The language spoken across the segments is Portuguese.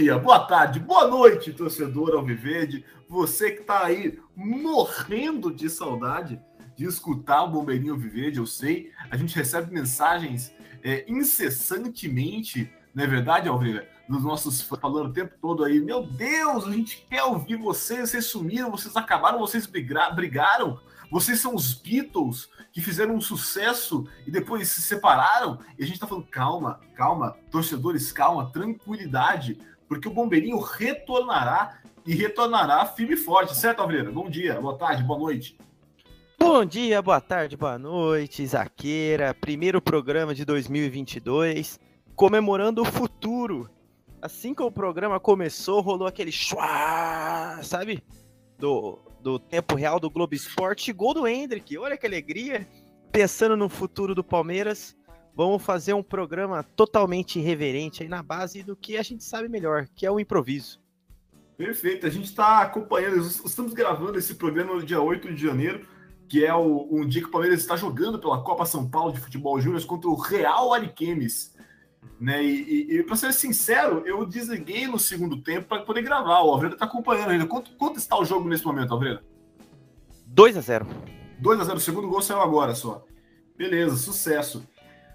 dia, boa tarde, boa noite, torcedor Alviverde. Você que está aí morrendo de saudade de escutar o Bombeirinho Alviverde, eu sei. A gente recebe mensagens é, incessantemente, não é verdade, Alvira? Dos nossos falando o tempo todo aí, meu Deus, a gente quer ouvir vocês, vocês sumiram, vocês acabaram, vocês brigaram, vocês são os Beatles que fizeram um sucesso e depois se separaram. E a gente tá falando, calma, calma, torcedores, calma, tranquilidade, porque o Bombeirinho retornará e retornará firme e forte, certo, Alvreira? Bom dia, boa tarde, boa noite. Bom dia, boa tarde, boa noite, Zaqueira. Primeiro programa de 2022, comemorando o futuro. Assim que o programa começou, rolou aquele chua, sabe? Do, do tempo real do Globo Esporte. Gol do Hendrick, olha que alegria. Pensando no futuro do Palmeiras, vamos fazer um programa totalmente irreverente aí na base do que a gente sabe melhor, que é o improviso. Perfeito, a gente está acompanhando, estamos gravando esse programa no dia 8 de janeiro, que é o, um dia que o Palmeiras está jogando pela Copa São Paulo de Futebol Júnior contra o Real Ariquemes. Né? E, e, e para ser sincero, eu desliguei no segundo tempo para poder gravar. O Alvreda está acompanhando ainda. Quanto, quanto está o jogo nesse momento, Alvreda? 2 a 0 2 a 0 O segundo gol saiu agora só. Beleza, sucesso.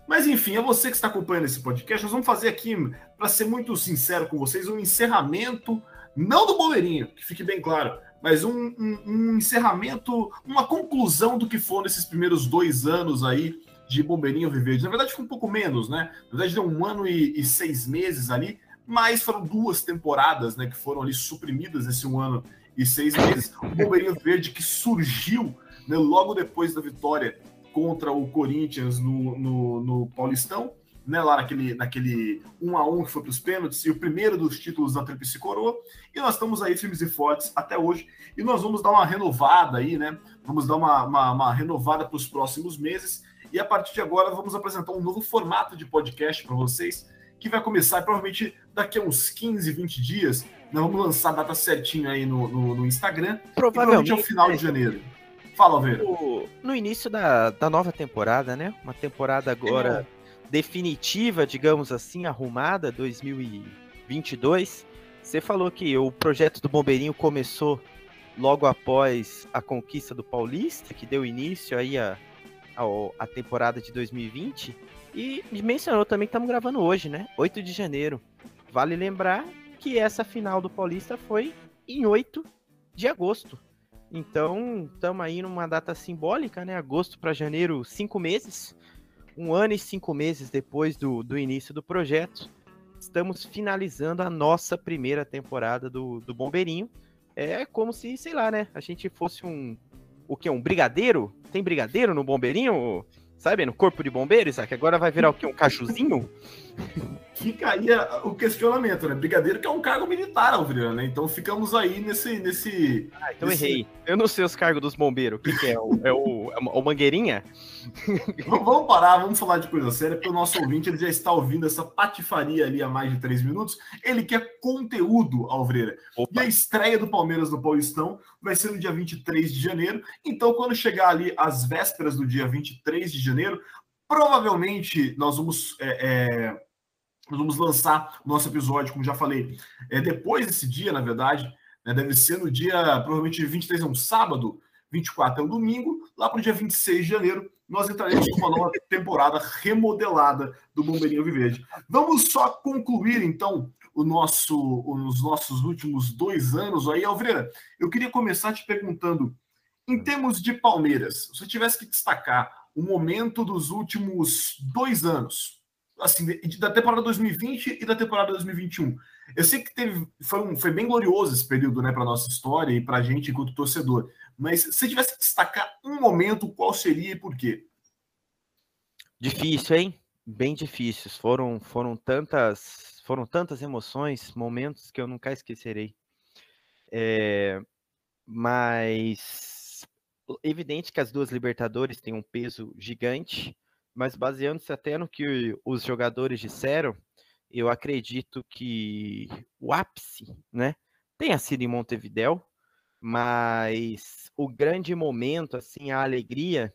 Mas enfim, é você que está acompanhando esse podcast. Nós vamos fazer aqui, para ser muito sincero com vocês, um encerramento, não do boleirinho, que fique bem claro, mas um, um, um encerramento, uma conclusão do que foram esses primeiros dois anos aí de Bombeirinho Viverde. Na verdade, foi um pouco menos, né? Na verdade, deu um ano e, e, seis meses ali, mas foram duas temporadas, né, que foram ali suprimidas nesse um ano e seis meses. O Bombeirinho Verde que surgiu né, logo depois da vitória contra o Corinthians no, no, no Paulistão, né, lá naquele, naquele 1 a 1 que foi para os pênaltis, e o primeiro dos títulos da Tríplice Coroa. E nós estamos aí firmes e fortes até hoje. E nós vamos dar uma renovada aí, né? Vamos dar uma, uma, uma renovada para os próximos meses. E a partir de agora vamos apresentar um novo formato de podcast para vocês, que vai começar provavelmente daqui a uns 15, 20 dias. Nós vamos lançar a data certinho aí no, no, no Instagram. Provavelmente ao final de janeiro. Fala, Alveira. No início da, da nova temporada, né? Uma temporada agora é. definitiva, digamos assim, arrumada, 2022. Você falou que o projeto do Bombeirinho começou logo após a conquista do Paulista, que deu início aí a, a temporada de 2020. E mencionou também que estamos gravando hoje, né? 8 de janeiro. Vale lembrar que essa final do Paulista foi em 8 de agosto. Então, estamos aí numa data simbólica, né? Agosto para janeiro, cinco meses. Um ano e cinco meses depois do, do início do projeto, estamos finalizando a nossa primeira temporada do, do Bombeirinho. É como se, sei lá, né? A gente fosse um, o que? Um brigadeiro? Tem brigadeiro no bombeirinho? Sabe, no corpo de bombeiros? Que agora vai virar o quê? Um cajuzinho? Fica aí o questionamento, né? Brigadeiro que é um cargo militar, Alvira, né? Então ficamos aí nesse. nesse ah, então nesse... errei. Eu não sei os cargos dos bombeiros. O que, que é? O, é, o, é o Mangueirinha? vamos parar, vamos falar de coisa séria, porque o nosso ouvinte ele já está ouvindo essa patifaria ali há mais de três minutos. Ele quer conteúdo, Alvreira. E a estreia do Palmeiras no Paulistão vai ser no dia 23 de janeiro. Então, quando chegar ali às vésperas do dia 23 de janeiro, provavelmente nós vamos. É, é, nós vamos lançar o nosso episódio, como já falei, é, depois desse dia, na verdade, né, deve ser no dia, provavelmente 23 é um sábado, 24 é um domingo, lá para o dia 26 de janeiro, nós entraremos com uma nova temporada remodelada do Bombeirinho Viverde. Vamos só concluir, então, o nosso, os nossos últimos dois anos aí. Alvreira, eu queria começar te perguntando, em termos de Palmeiras, se você tivesse que destacar o momento dos últimos dois anos, assim, da temporada 2020 e da temporada 2021. Eu sei que teve, foi, um, foi bem glorioso esse período, né, para nossa história e para a gente enquanto torcedor. Mas se tivesse que destacar um momento, qual seria e por quê? Difícil, hein? Bem difícil. Foram, foram tantas, foram tantas emoções, momentos que eu nunca esquecerei. É, mas evidente que as duas Libertadores têm um peso gigante mas baseando-se até no que os jogadores disseram, eu acredito que o ápice, né, tenha sido em Montevidéu, mas o grande momento, assim, a alegria,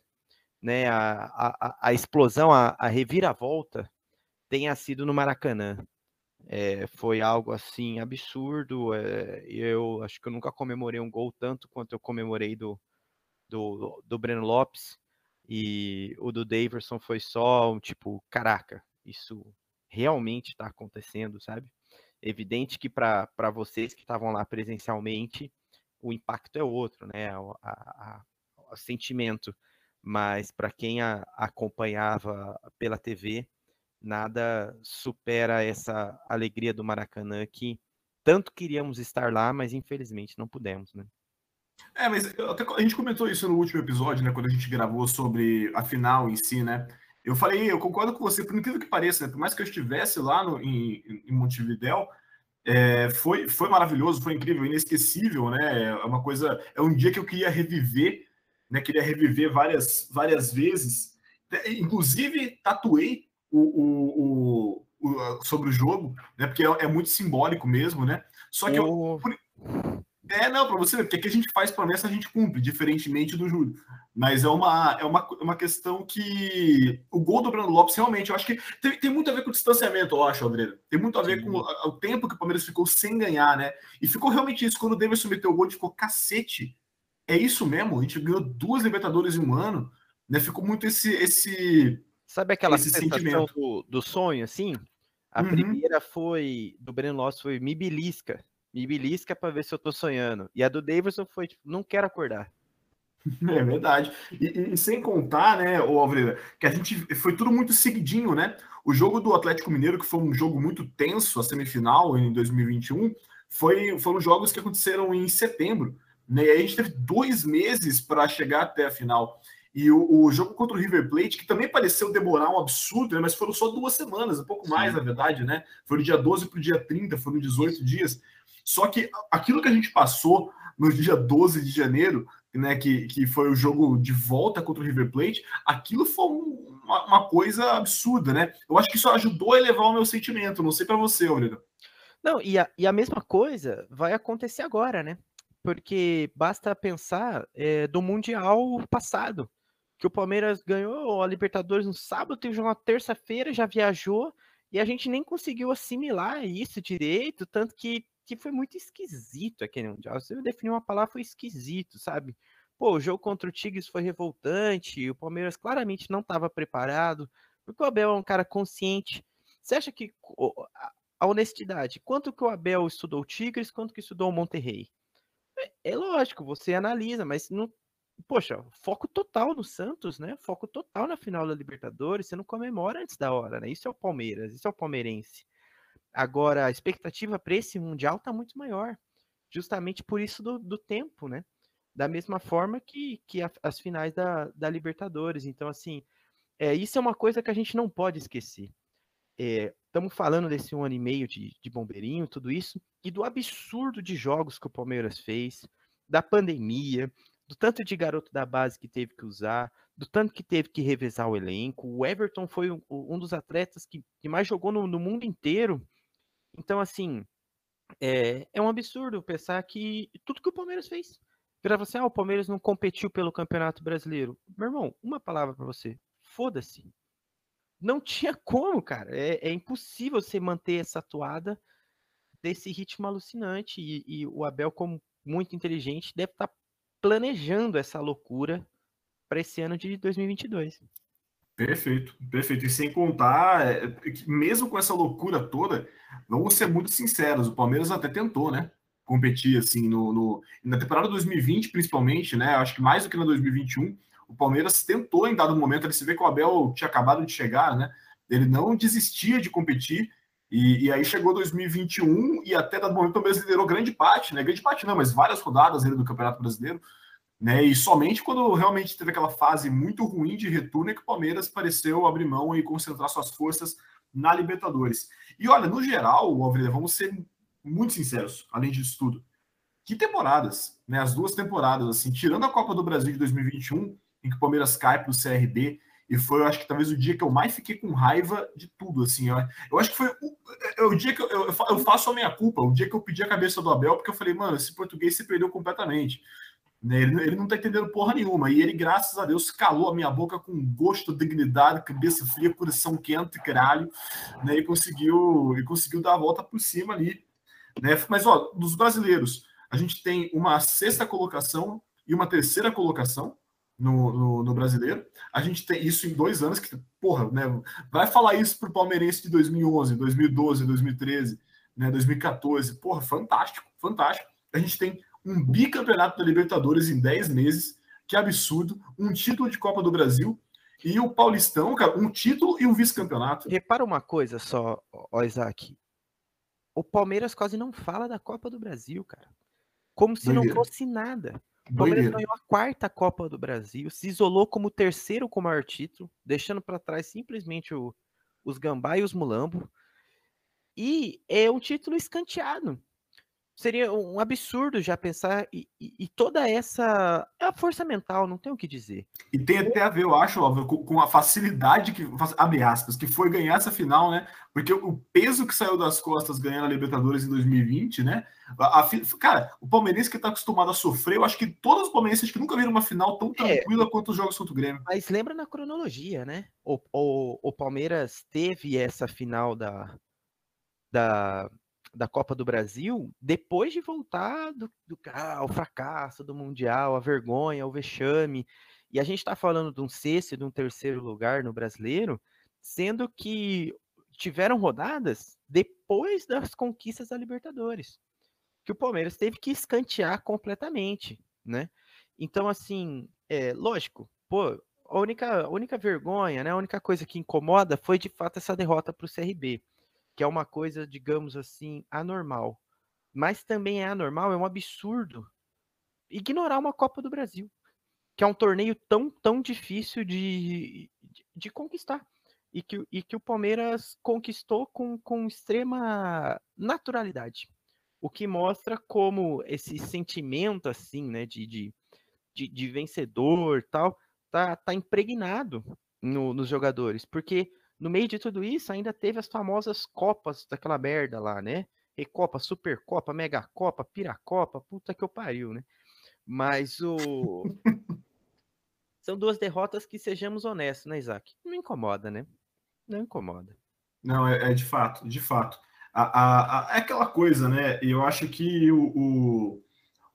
né, a, a, a explosão, a, a reviravolta, tenha sido no Maracanã. É, foi algo assim absurdo. É, eu acho que eu nunca comemorei um gol tanto quanto eu comemorei do, do, do Breno Lopes. E o do Daverson foi só um tipo, caraca, isso realmente está acontecendo, sabe? Evidente que para vocês que estavam lá presencialmente, o impacto é outro, né? O, a, a, o sentimento. Mas para quem a, acompanhava pela TV, nada supera essa alegria do Maracanã que tanto queríamos estar lá, mas infelizmente não pudemos, né? É, mas até, a gente comentou isso no último episódio, né? Quando a gente gravou sobre a final em si, né? Eu falei, eu concordo com você, por incrível que pareça, né? Por mais que eu estivesse lá no, em, em Montevidéu, é, foi, foi maravilhoso, foi incrível, inesquecível, né? É uma coisa, é um dia que eu queria reviver, né? Queria reviver várias, várias vezes. Inclusive, tatuei o, o, o, o sobre o jogo, né? Porque é, é, muito simbólico mesmo, né? Só que oh. eu. Por... É, não, para você ver, porque aqui a gente faz promessa, a gente cumpre, diferentemente do Júlio. Mas é uma, é uma, uma questão que o gol do Bruno Lopes, realmente, eu acho que tem, tem muito a ver com o distanciamento, eu acho, André. Tem muito a ver Sim. com o, o, tempo que o Palmeiras ficou sem ganhar, né? E ficou realmente isso. Quando o Davidson meteu o gol, a gente ficou cacete. É isso mesmo? A gente ganhou duas Libertadores em um ano, né? Ficou muito esse. esse Sabe aquela esse sensação do, do, sonho, assim? A uhum. primeira foi do Breno Lopes foi me belisca. Me belisca para ver se eu tô sonhando. E a do Davidson foi tipo, não quero acordar. É verdade. E, e, sem contar, né, o que a gente foi tudo muito seguidinho, né? O jogo do Atlético Mineiro, que foi um jogo muito tenso, a semifinal em 2021, foi, foram jogos que aconteceram em setembro. Né? E aí a gente teve dois meses para chegar até a final. E o, o, jogo contra o River Plate, que também pareceu demorar um absurdo, né? mas foram só duas semanas, um pouco mais, Sim. na verdade, né? Foi do dia 12 para o dia 30, foram 18 dias. Só que aquilo que a gente passou no dia 12 de janeiro né, que, que foi o jogo de volta contra o River Plate, aquilo foi uma, uma, coisa absurda, né? Eu acho que isso ajudou a elevar o meu sentimento, não sei para você, Aurélio. Não, e a, e a mesma coisa vai acontecer agora, né? Porque basta pensar é, do Mundial passado, que o Palmeiras ganhou a Libertadores no sábado, teve uma terça-feira, já viajou, e a gente nem conseguiu assimilar isso direito, tanto que que foi muito esquisito aquele Mundial. Você definiu uma palavra, foi esquisito, sabe? Pô, o jogo contra o Tigres foi revoltante, o Palmeiras claramente não estava preparado, porque o Abel é um cara consciente. Você acha que a honestidade, quanto que o Abel estudou o Tigres, quanto que estudou o Monterrey? É, é lógico, você analisa, mas não, poxa, foco total no Santos, né? Foco total na final da Libertadores, você não comemora antes da hora, né? Isso é o Palmeiras, isso é o palmeirense. Agora, a expectativa para esse Mundial está muito maior, justamente por isso do, do, tempo, né? Da mesma forma que, que a, as finais da, da Libertadores. Então, assim, é, isso é uma coisa que a gente não pode esquecer. Estamos é, falando desse um ano e meio de, de bombeirinho, tudo isso, e do absurdo de jogos que o Palmeiras fez, da pandemia, do tanto de garoto da base que teve que usar, do tanto que teve que revezar o elenco. O Everton foi um, um dos atletas que, que mais jogou no, no mundo inteiro então, assim, é, é um absurdo pensar que tudo que o Palmeiras fez. Para você, ah, o Palmeiras não competiu pelo Campeonato Brasileiro. Meu irmão, uma palavra para você: foda-se. Não tinha como, cara. É, é, impossível você manter essa atuada desse ritmo alucinante. E, e o Abel, como muito inteligente, deve estar tá planejando essa loucura para esse ano de 2022. Perfeito, perfeito. E sem contar, é, mesmo com essa loucura toda, vamos ser muito sinceros, o Palmeiras até tentou, né? Competir assim no, no, na temporada 2020, principalmente, né? Acho que mais do que na 2021, o Palmeiras tentou em dado momento, ele se vê que o Abel tinha acabado de chegar, né? Ele não desistia de competir. E, e aí chegou 2021 e até dado momento o Palmeiras liderou grande parte, né? Grande parte não, mas várias rodadas do Campeonato Brasileiro. Né? E somente quando realmente teve aquela fase muito ruim de retorno é que o Palmeiras pareceu abrir mão e concentrar suas forças na Libertadores. E olha, no geral, Alvreda, vamos ser muito sinceros, além disso tudo. Que temporadas, né? As duas temporadas, assim, tirando a Copa do Brasil de 2021, em que o Palmeiras cai para o CRB, e foi, eu acho que talvez o dia que eu mais fiquei com raiva de tudo, assim. Eu, eu acho que foi o, é, o dia que eu, eu, eu, faço a minha culpa, o dia que eu pedi a cabeça do Abel, porque eu falei, mano, esse português se perdeu completamente. Né? Ele, ele não tá entendendo porra nenhuma. E ele, graças a Deus, calou a minha boca com gosto, dignidade, cabeça fria, coração quente, caralho, né? E conseguiu, e conseguiu dar a volta por cima ali. Né? Mas, ó, dos brasileiros, a gente tem uma sexta colocação e uma terceira colocação no, no, no, brasileiro. A gente tem isso em dois anos, que, porra, né? Vai falar isso pro palmeirense de 2011, 2012, 2013, né? 2014. Porra, fantástico, fantástico. A gente tem um bicampeonato da Libertadores em 10 meses, que absurdo, um título de Copa do Brasil e o Paulistão, cara, um título e um vice-campeonato. Repara uma coisa só, ó, Isaac. O Palmeiras quase não fala da Copa do Brasil, cara. Como se Doideira. não fosse nada. O Palmeiras Doideira. ganhou a quarta Copa do Brasil, se isolou como terceiro com o maior título, deixando para trás simplesmente o, os Gambá e os Mulambo. E é um título escanteado seria um absurdo já pensar e, e, e, toda essa é a força mental, não tem o que dizer. E tem até a ver, eu acho, óbvio, com, com, a facilidade que abre aspas, que foi ganhar essa final, né? Porque o peso que saiu das costas ganhando a Libertadores em 2020, né? A, a, cara, o palmeirense que está acostumado a sofrer, eu acho que todos os palmeirenses que nunca viram uma final tão é. tranquila é, quanto os jogos contra o Grêmio. Mas lembra na cronologia, né? O, o, o Palmeiras teve essa final da da da Copa do Brasil depois de voltar do, do ah, fracasso do Mundial, a vergonha, o vexame. E a gente está falando de um sexto e de um terceiro lugar no brasileiro, sendo que tiveram rodadas depois das conquistas da Libertadores, que o Palmeiras teve que escantear completamente, né? Então, assim, é lógico, pô, a única, a única vergonha, né, a única coisa que incomoda foi de fato essa derrota para o CRB que é uma coisa, digamos assim, anormal. Mas também é anormal, é um absurdo ignorar uma Copa do Brasil, que é um torneio tão, tão difícil de, de, de conquistar. E que, e que o Palmeiras conquistou com, com extrema naturalidade. O que mostra como esse sentimento, assim, né, de, de, de, de vencedor tal, tá, tá impregnado no, nos jogadores. Porque no meio de tudo isso, ainda teve as famosas Copas daquela merda lá, né? Recopa, Supercopa, Mega Copa, Piracopa, puta que eu pariu, né? Mas o. São duas derrotas que, sejamos honestos, né, Isaac? Não incomoda, né? Não incomoda. Não, é, é de fato, de fato. A, a, a, é aquela coisa, né? E eu acho que o, o,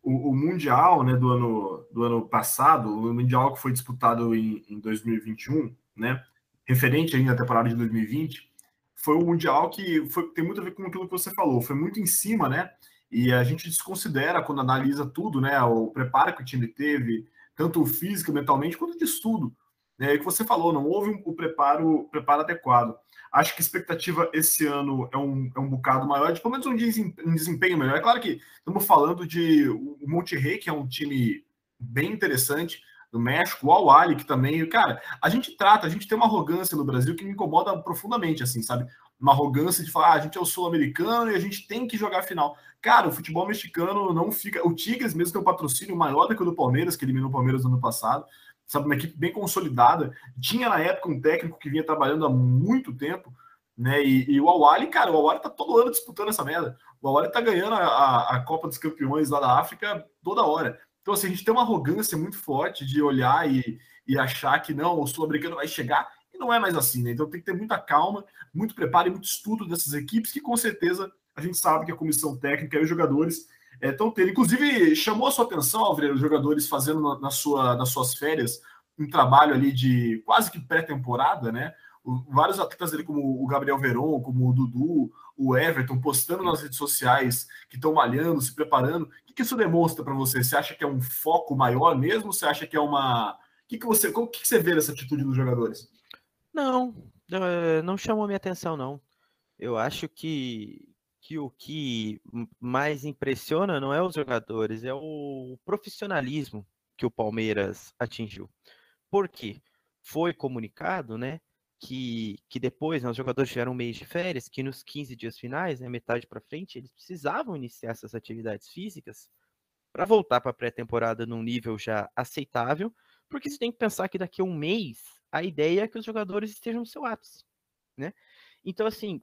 o, Mundial né, do, ano, do ano passado, o Mundial que foi disputado em, em 2021, né? Referente ainda à temporada de 2020, foi o Mundial que foi, tem muito a ver com aquilo que você falou, foi muito em cima, né? E a gente desconsidera quando analisa tudo, né? O preparo que o time teve, tanto físico, mentalmente, quanto de estudo. É o que você falou, não houve um, o preparo, preparo adequado. Acho que a expectativa esse ano é um, é um bocado maior, de pelo menos um desempenho, um desempenho melhor. É claro que estamos falando de o Monterrey, que é um time bem interessante, do México, o Al que também, cara, a gente trata, a gente tem uma arrogância no Brasil que me incomoda profundamente, assim, sabe? Uma arrogância de falar, ah, a gente é o sul-americano e a gente tem que jogar final. Cara, o futebol mexicano não fica. O Tigres mesmo tem um patrocínio maior do que o do Palmeiras, que eliminou o Palmeiras no ano passado, sabe? Uma equipe bem consolidada. Tinha na época um técnico que vinha trabalhando há muito tempo, né? E, e o Awali, cara, o Awali tá todo ano disputando essa merda. O Awali tá ganhando a, a, a Copa dos Campeões lá da África toda hora. Então, assim, a gente tem uma arrogância muito forte de olhar e, e achar que não, o sul-americano vai chegar, e não é mais assim, né? Então tem que ter muita calma, muito preparo e muito estudo dessas equipes, que com certeza a gente sabe que a comissão técnica e os jogadores estão é, tendo. Inclusive, chamou a sua atenção, Alvreiro, os jogadores fazendo na, na, sua, nas suas férias um trabalho ali de quase que pré-temporada, né? O, vários atletas ali, como o Gabriel Veron, como o Dudu, o Everton, postando nas redes sociais que estão malhando, se preparando que isso demonstra para você? Você acha que é um foco maior mesmo? Você acha que é uma. O que, que você, o que, que você vê nessa atitude dos jogadores? Não, eh, não chamou minha atenção, não. Eu acho que, que o que mais impressiona não é os jogadores, é o profissionalismo que o Palmeiras atingiu. Por quê? Foi comunicado, né, que, que depois né, os jogadores tiveram um mês de férias, que nos 15 dias finais, né, metade para frente, eles precisavam iniciar essas atividades físicas para voltar para a pré-temporada num nível já aceitável, porque você tem que pensar que daqui a um mês a ideia é que os jogadores estejam no seu ápice, né? Então, assim,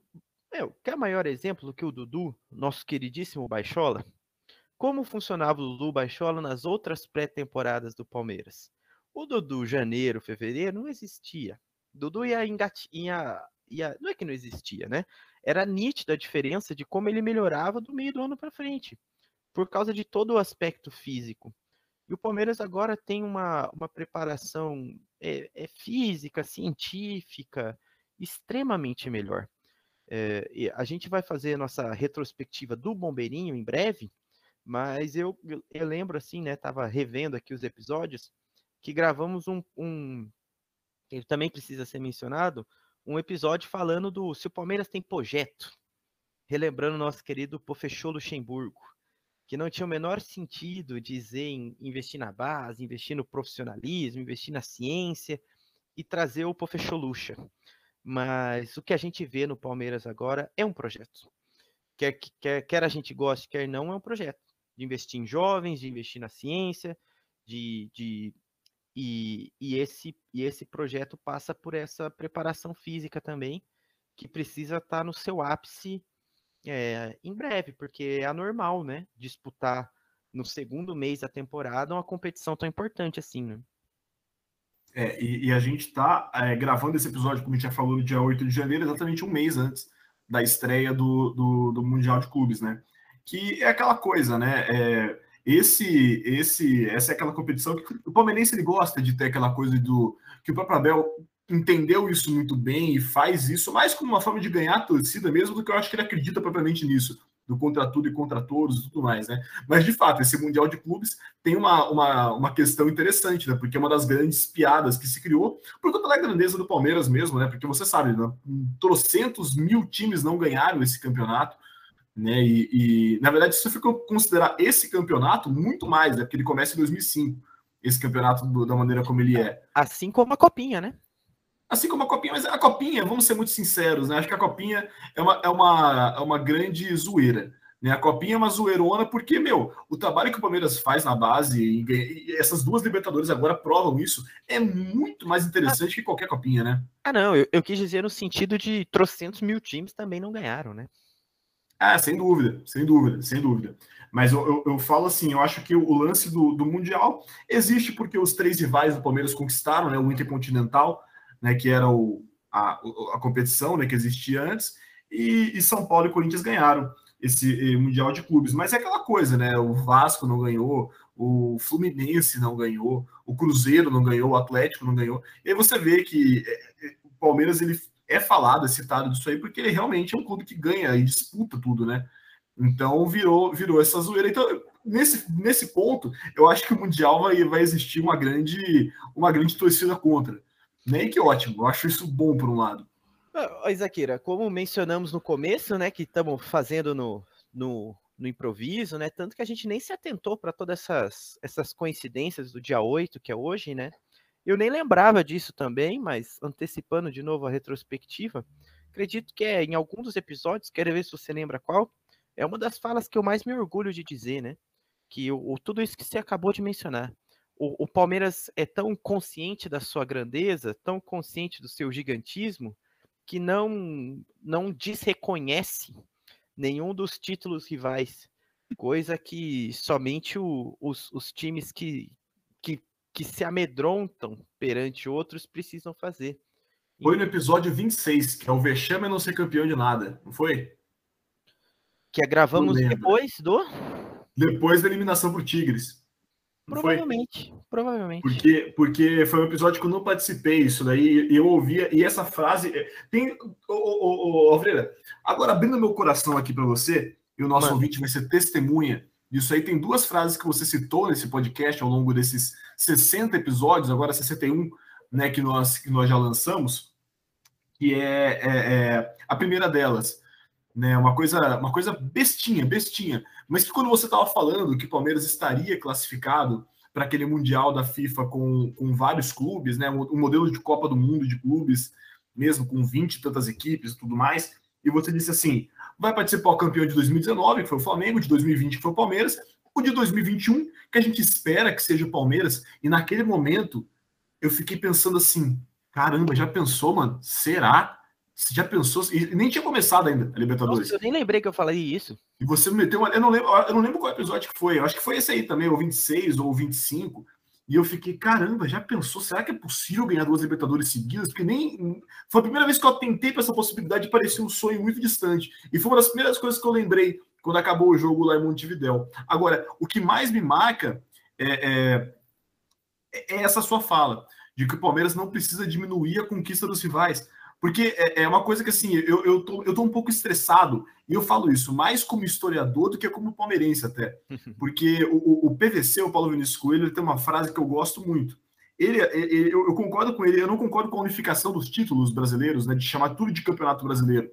meu, quer maior exemplo do que o Dudu, nosso queridíssimo Baixola? como funcionava o Dudu Baixola nas outras pré-temporadas do Palmeiras. O Dudu janeiro, fevereiro não existia. Dudu ia, engat... ia, não é que não existia, né? Era nítida a diferença de como ele melhorava do meio do ano para frente, por causa de todo o aspecto físico. E o Palmeiras agora tem uma, uma preparação é, é física, científica, extremamente melhor. É, a gente vai fazer nossa retrospectiva do Bombeirinho em breve, mas eu, eu, eu lembro assim, né? Tava revendo aqui os episódios que gravamos um, um, também precisa ser mencionado, um episódio falando do se o Palmeiras tem projeto, relembrando nosso querido Pofechô Luxemburgo que não tinha o menor sentido dizer em investir na base, investir no profissionalismo, investir na ciência e trazer o Pofecholucha. Mas o que a gente vê no Palmeiras agora é um projeto. Quer, quer, quer a gente goste, quer não, é um projeto. De investir em jovens, de investir na ciência, de, de e, e, esse, e esse projeto passa por essa preparação física também, que precisa estar no seu ápice é, em breve, porque é anormal, né? Disputar no segundo mês da temporada uma competição tão importante assim, né? É, e, e a gente está é, gravando esse episódio, como a gente já falou, no dia 8 de janeiro, exatamente um mês antes da estreia do, do, do Mundial de Clubes, né? Que é aquela coisa, né? É, esse, esse, essa é aquela competição que o palmeirense ele gosta de ter aquela coisa do que o próprio Abel entendeu isso muito bem e faz isso mais como uma forma de ganhar a torcida mesmo do que eu acho que ele acredita propriamente nisso, do contra tudo e contra todos e tudo mais, né? Mas de fato, esse Mundial de Clubes tem uma, uma, uma questão interessante, né? Porque é uma das grandes piadas que se criou por conta da grandeza do Palmeiras mesmo, né? Porque você sabe, né? trocentos mil times não ganharam esse campeonato. Né, e, e na verdade, se você for considerar esse campeonato, muito mais, né, porque ele começa em 2005, esse campeonato do, da maneira como ele é. Assim como a Copinha, né? Assim como a Copinha, mas a Copinha, vamos ser muito sinceros, né? Acho que a Copinha é uma, é uma, é uma grande zoeira. Né? A Copinha é uma zoeirona, porque, meu, o trabalho que o Palmeiras faz na base, e, e essas duas Libertadores agora provam isso, é muito mais interessante ah, que qualquer Copinha, né? Ah, não, eu, eu quis dizer no sentido de trocentos mil times também não ganharam, né? Ah, sem dúvida, sem dúvida, sem dúvida. Mas eu, eu, eu, falo assim, eu acho que o lance do, do Mundial existe porque os três rivais do Palmeiras conquistaram, né? O Intercontinental, né, que era o, a, a competição né, que existia antes, e, e, São Paulo e Corinthians ganharam esse Mundial de Clubes. Mas é aquela coisa, né? O Vasco não ganhou, o Fluminense não ganhou, o Cruzeiro não ganhou, o Atlético não ganhou. E aí você vê que é, é, o Palmeiras ele é falado, é citado disso aí, porque ele realmente é um clube que ganha e disputa tudo, né? Então virou, virou essa zoeira. Então, nesse, nesse ponto, eu acho que o Mundial vai, vai existir uma grande, uma grande torcida contra. Nem que ótimo, eu acho isso bom por um lado. Isaquira, como mencionamos no começo, né, que estamos fazendo no, no, no, improviso, né, tanto que a gente nem se atentou para todas essas, essas coincidências do dia 8, que é hoje, né, eu nem lembrava disso também, mas antecipando de novo a retrospectiva, acredito que é em algum dos episódios, quero ver se você lembra qual, é uma das falas que eu mais me orgulho de dizer, né, que o, tudo isso que você acabou de mencionar, o, o, Palmeiras é tão consciente da sua grandeza, tão consciente do seu gigantismo, que não, não desreconhece nenhum dos títulos rivais, coisa que somente o, os, os times que, que, que se amedrontam perante outros precisam fazer. Foi no episódio 26, que é o vexame não ser campeão de nada, não foi? Que gravamos depois do. Depois da eliminação por Tigres. Provavelmente, foi? provavelmente. Porque, porque foi um episódio que eu não participei isso daí, e eu ouvia, e essa frase. Eh, tem. Ô, ô, ô, agora abrindo meu coração aqui para você, e o nosso Mano. ouvinte vai ser testemunha disso aí. Tem duas frases que você citou nesse podcast ao longo desses 60 episódios, agora 61, né, que nós, que nós já lançamos, que é, é, é a primeira delas né? Uma coisa, uma coisa bestinha, bestinha. Mas que quando você estava falando que o Palmeiras estaria classificado para aquele mundial da FIFA com, com vários clubes, né? Um, um, modelo de Copa do Mundo de clubes, mesmo com 20 e tantas equipes e tudo mais. E você disse assim: vai participar o campeão de 2019, que foi o Flamengo, de 2020, que foi o Palmeiras, de 2021, que a gente espera que seja o Palmeiras. E naquele momento eu fiquei pensando assim: caramba, já pensou, mano? Será? Você já pensou? E nem tinha começado ainda a Libertadores. Nossa, eu nem lembrei que eu falei isso. E você me meteu uma. Eu não lembro, eu não lembro qual episódio que foi. Eu acho que foi esse aí também, ou 26 ou 25. E eu fiquei, caramba, já pensou? Será que é possível ganhar duas Libertadores seguidas? Porque nem. Foi a primeira vez que eu tentei para essa possibilidade e parecia um sonho muito distante. E foi uma das primeiras coisas que eu lembrei quando acabou o jogo lá em Montevidéu. Agora, o que mais me marca é, é, é essa sua fala, de que o Palmeiras não precisa diminuir a conquista dos rivais. Porque é, é, uma coisa que, assim, eu, eu, tô, eu tô um pouco estressado, e eu falo isso mais como historiador do que como palmeirense até. Porque o, o PVC, o Paulo Vinícius Coelho, ele tem uma frase que eu gosto muito. Ele, ele eu, eu, concordo com ele, eu não concordo com a unificação dos títulos brasileiros, né, de chamar tudo de campeonato brasileiro.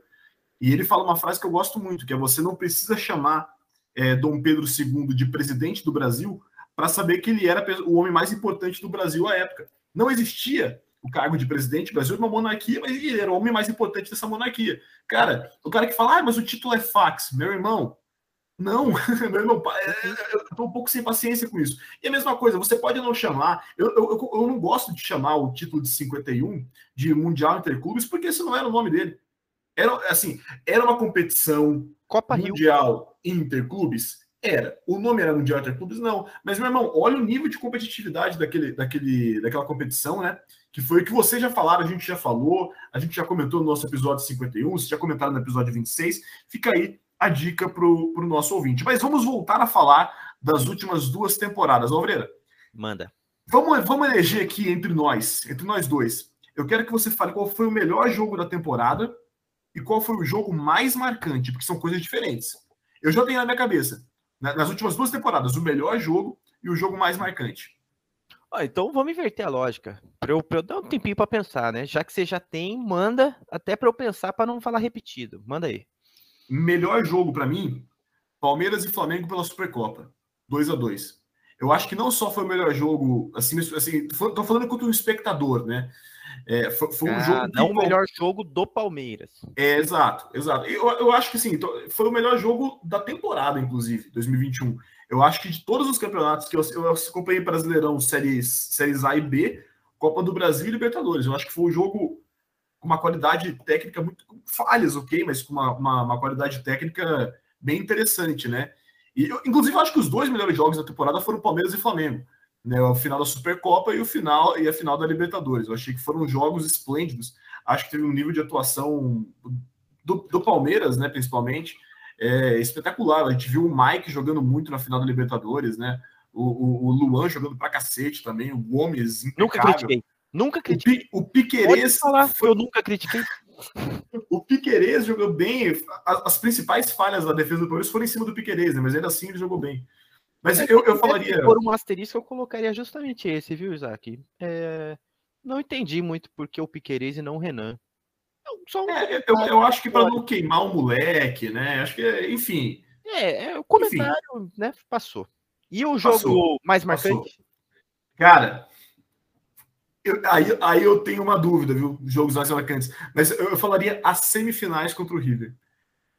E ele fala uma frase que eu gosto muito, que é você não precisa chamar é, Dom Pedro II de presidente do Brasil para saber que ele era o homem mais importante do Brasil à época. Não existia o cargo de presidente, o Brasil é uma monarquia, mas ele era o homem mais importante dessa monarquia. Cara, o cara que fala, ah, mas o título é fax, meu irmão. Não, meu irmão, é, é, eu tô um pouco sem paciência com isso. E a mesma coisa, você pode não chamar, eu, eu, eu não gosto de chamar o título de 51 de Mundial Interclubes, porque esse não era o nome dele. Era assim, era uma competição Copa Mundial Rio. Interclubes, era. O nome era Mundial Interclubes? Não. Mas, meu irmão, olha o nível de competitividade daquele, daquele, daquela competição, né? Que foi o que vocês já falaram, a gente já falou, a gente já comentou no nosso episódio 51, vocês já comentaram no episódio 26. Fica aí a dica para o nosso ouvinte. Mas vamos voltar a falar das últimas duas temporadas. Alvreira. Manda. Vamos, vamos eleger aqui entre nós, entre nós dois. Eu quero que você fale qual foi o melhor jogo da temporada e qual foi o jogo mais marcante, porque são coisas diferentes. Eu já tenho na minha cabeça nas últimas duas temporadas, o melhor jogo e o jogo mais marcante. Ah, então vamos inverter a lógica. Para eu, eu, dar um tempinho para pensar, né? Já que você já tem, manda até para eu pensar para não falar repetido. Manda aí. Melhor jogo para mim, Palmeiras e Flamengo pela Supercopa. 2 a 2 Eu acho que não só foi o melhor jogo, assim, assim tô falando quanto um espectador, né? É, foi, foi, um ah, jogo. Não o melhor jogo do Palmeiras. É, exato, exato. Eu, eu acho que sim, foi o melhor jogo da temporada, inclusive, 2021. Eu acho que de todos os campeonatos que eu, eu acompanhei Brasileirão, séries, séries A e B, Copa do Brasil e Libertadores. Eu acho que foi um jogo com uma qualidade técnica muito. falhas, ok, mas com uma, uma, uma qualidade técnica bem interessante, né? E, eu, inclusive, eu acho que os dois melhores jogos da temporada foram Palmeiras e Flamengo né, o final da Supercopa e o final e a final da Libertadores. Eu achei que foram jogos esplêndidos. Acho que teve um nível de atuação do, do Palmeiras, né, principalmente, é, espetacular. A gente viu o Mike jogando muito na final da Libertadores, né? O, o, o Luan jogando pra cacete também, o Gomes impecável. Nunca critiquei. Nunca critiquei. O, Piquerez. Foi... Eu nunca critiquei. o Piquerez jogou bem. As, as, principais falhas da defesa do Palmeiras foram em cima do Piquerez, né? Mas ainda assim ele jogou bem. Mas é, eu, eu falaria. Por um asterisco, eu colocaria justamente esse, viu, Isaac? É... Não entendi muito porque o Piquerez e não o Renan. Um é, eu, eu, acho que para não queimar o moleque, né? Acho que, enfim. É, é o comentário, enfim. né? Passou. E o jogo passou, mais marcante? Passou. Cara, eu, aí, aí eu tenho uma dúvida, viu? Jogos mais marcantes. Mas eu, eu falaria as semifinais contra o River.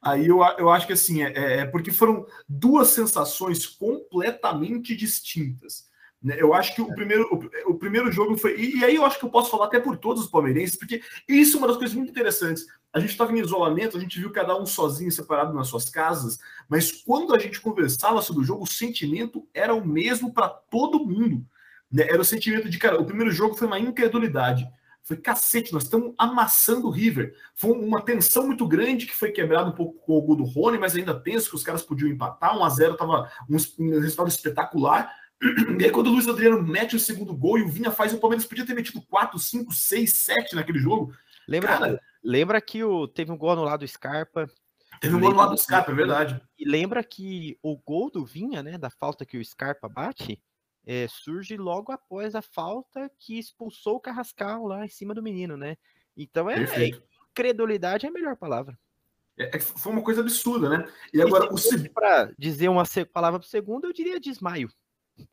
Aí eu, eu acho que assim, é, é, é porque foram duas sensações completamente distintas. Né? Eu acho que o primeiro, o, o, primeiro jogo foi. E, e, aí eu acho que eu posso falar até por todos os palmeirenses, porque isso é uma das coisas muito interessantes. A gente estava em isolamento, a gente viu cada um sozinho, separado nas suas casas, mas quando a gente conversava sobre o jogo, o sentimento era o mesmo para todo mundo. Né? Era o sentimento de, cara, o primeiro jogo foi uma incredulidade. Foi cacete, nós estamos amassando o River. Foi uma tensão muito grande que foi quebrada um pouco com o gol do Rony, mas ainda penso que os caras podiam empatar. 1 a 0 estava um, um resultado espetacular. E aí, quando o Luiz Adriano mete o segundo gol e o Vinha faz, o Palmeiras podia ter metido 4, 5, 6, 7 naquele jogo. Lembra, Cara, lembra que o, teve um gol no lado do Scarpa. Teve um gol no lado do Scarpa, é verdade. E lembra que o gol do Vinha, né, da falta que o Scarpa bate, é, surge logo após a falta que expulsou o Carrascal lá em cima do menino, né? Então é, é incredulidade é a melhor palavra. É, é foi uma coisa absurda, né? E agora e se o para dizer uma palavra para o segundo, eu diria desmaio.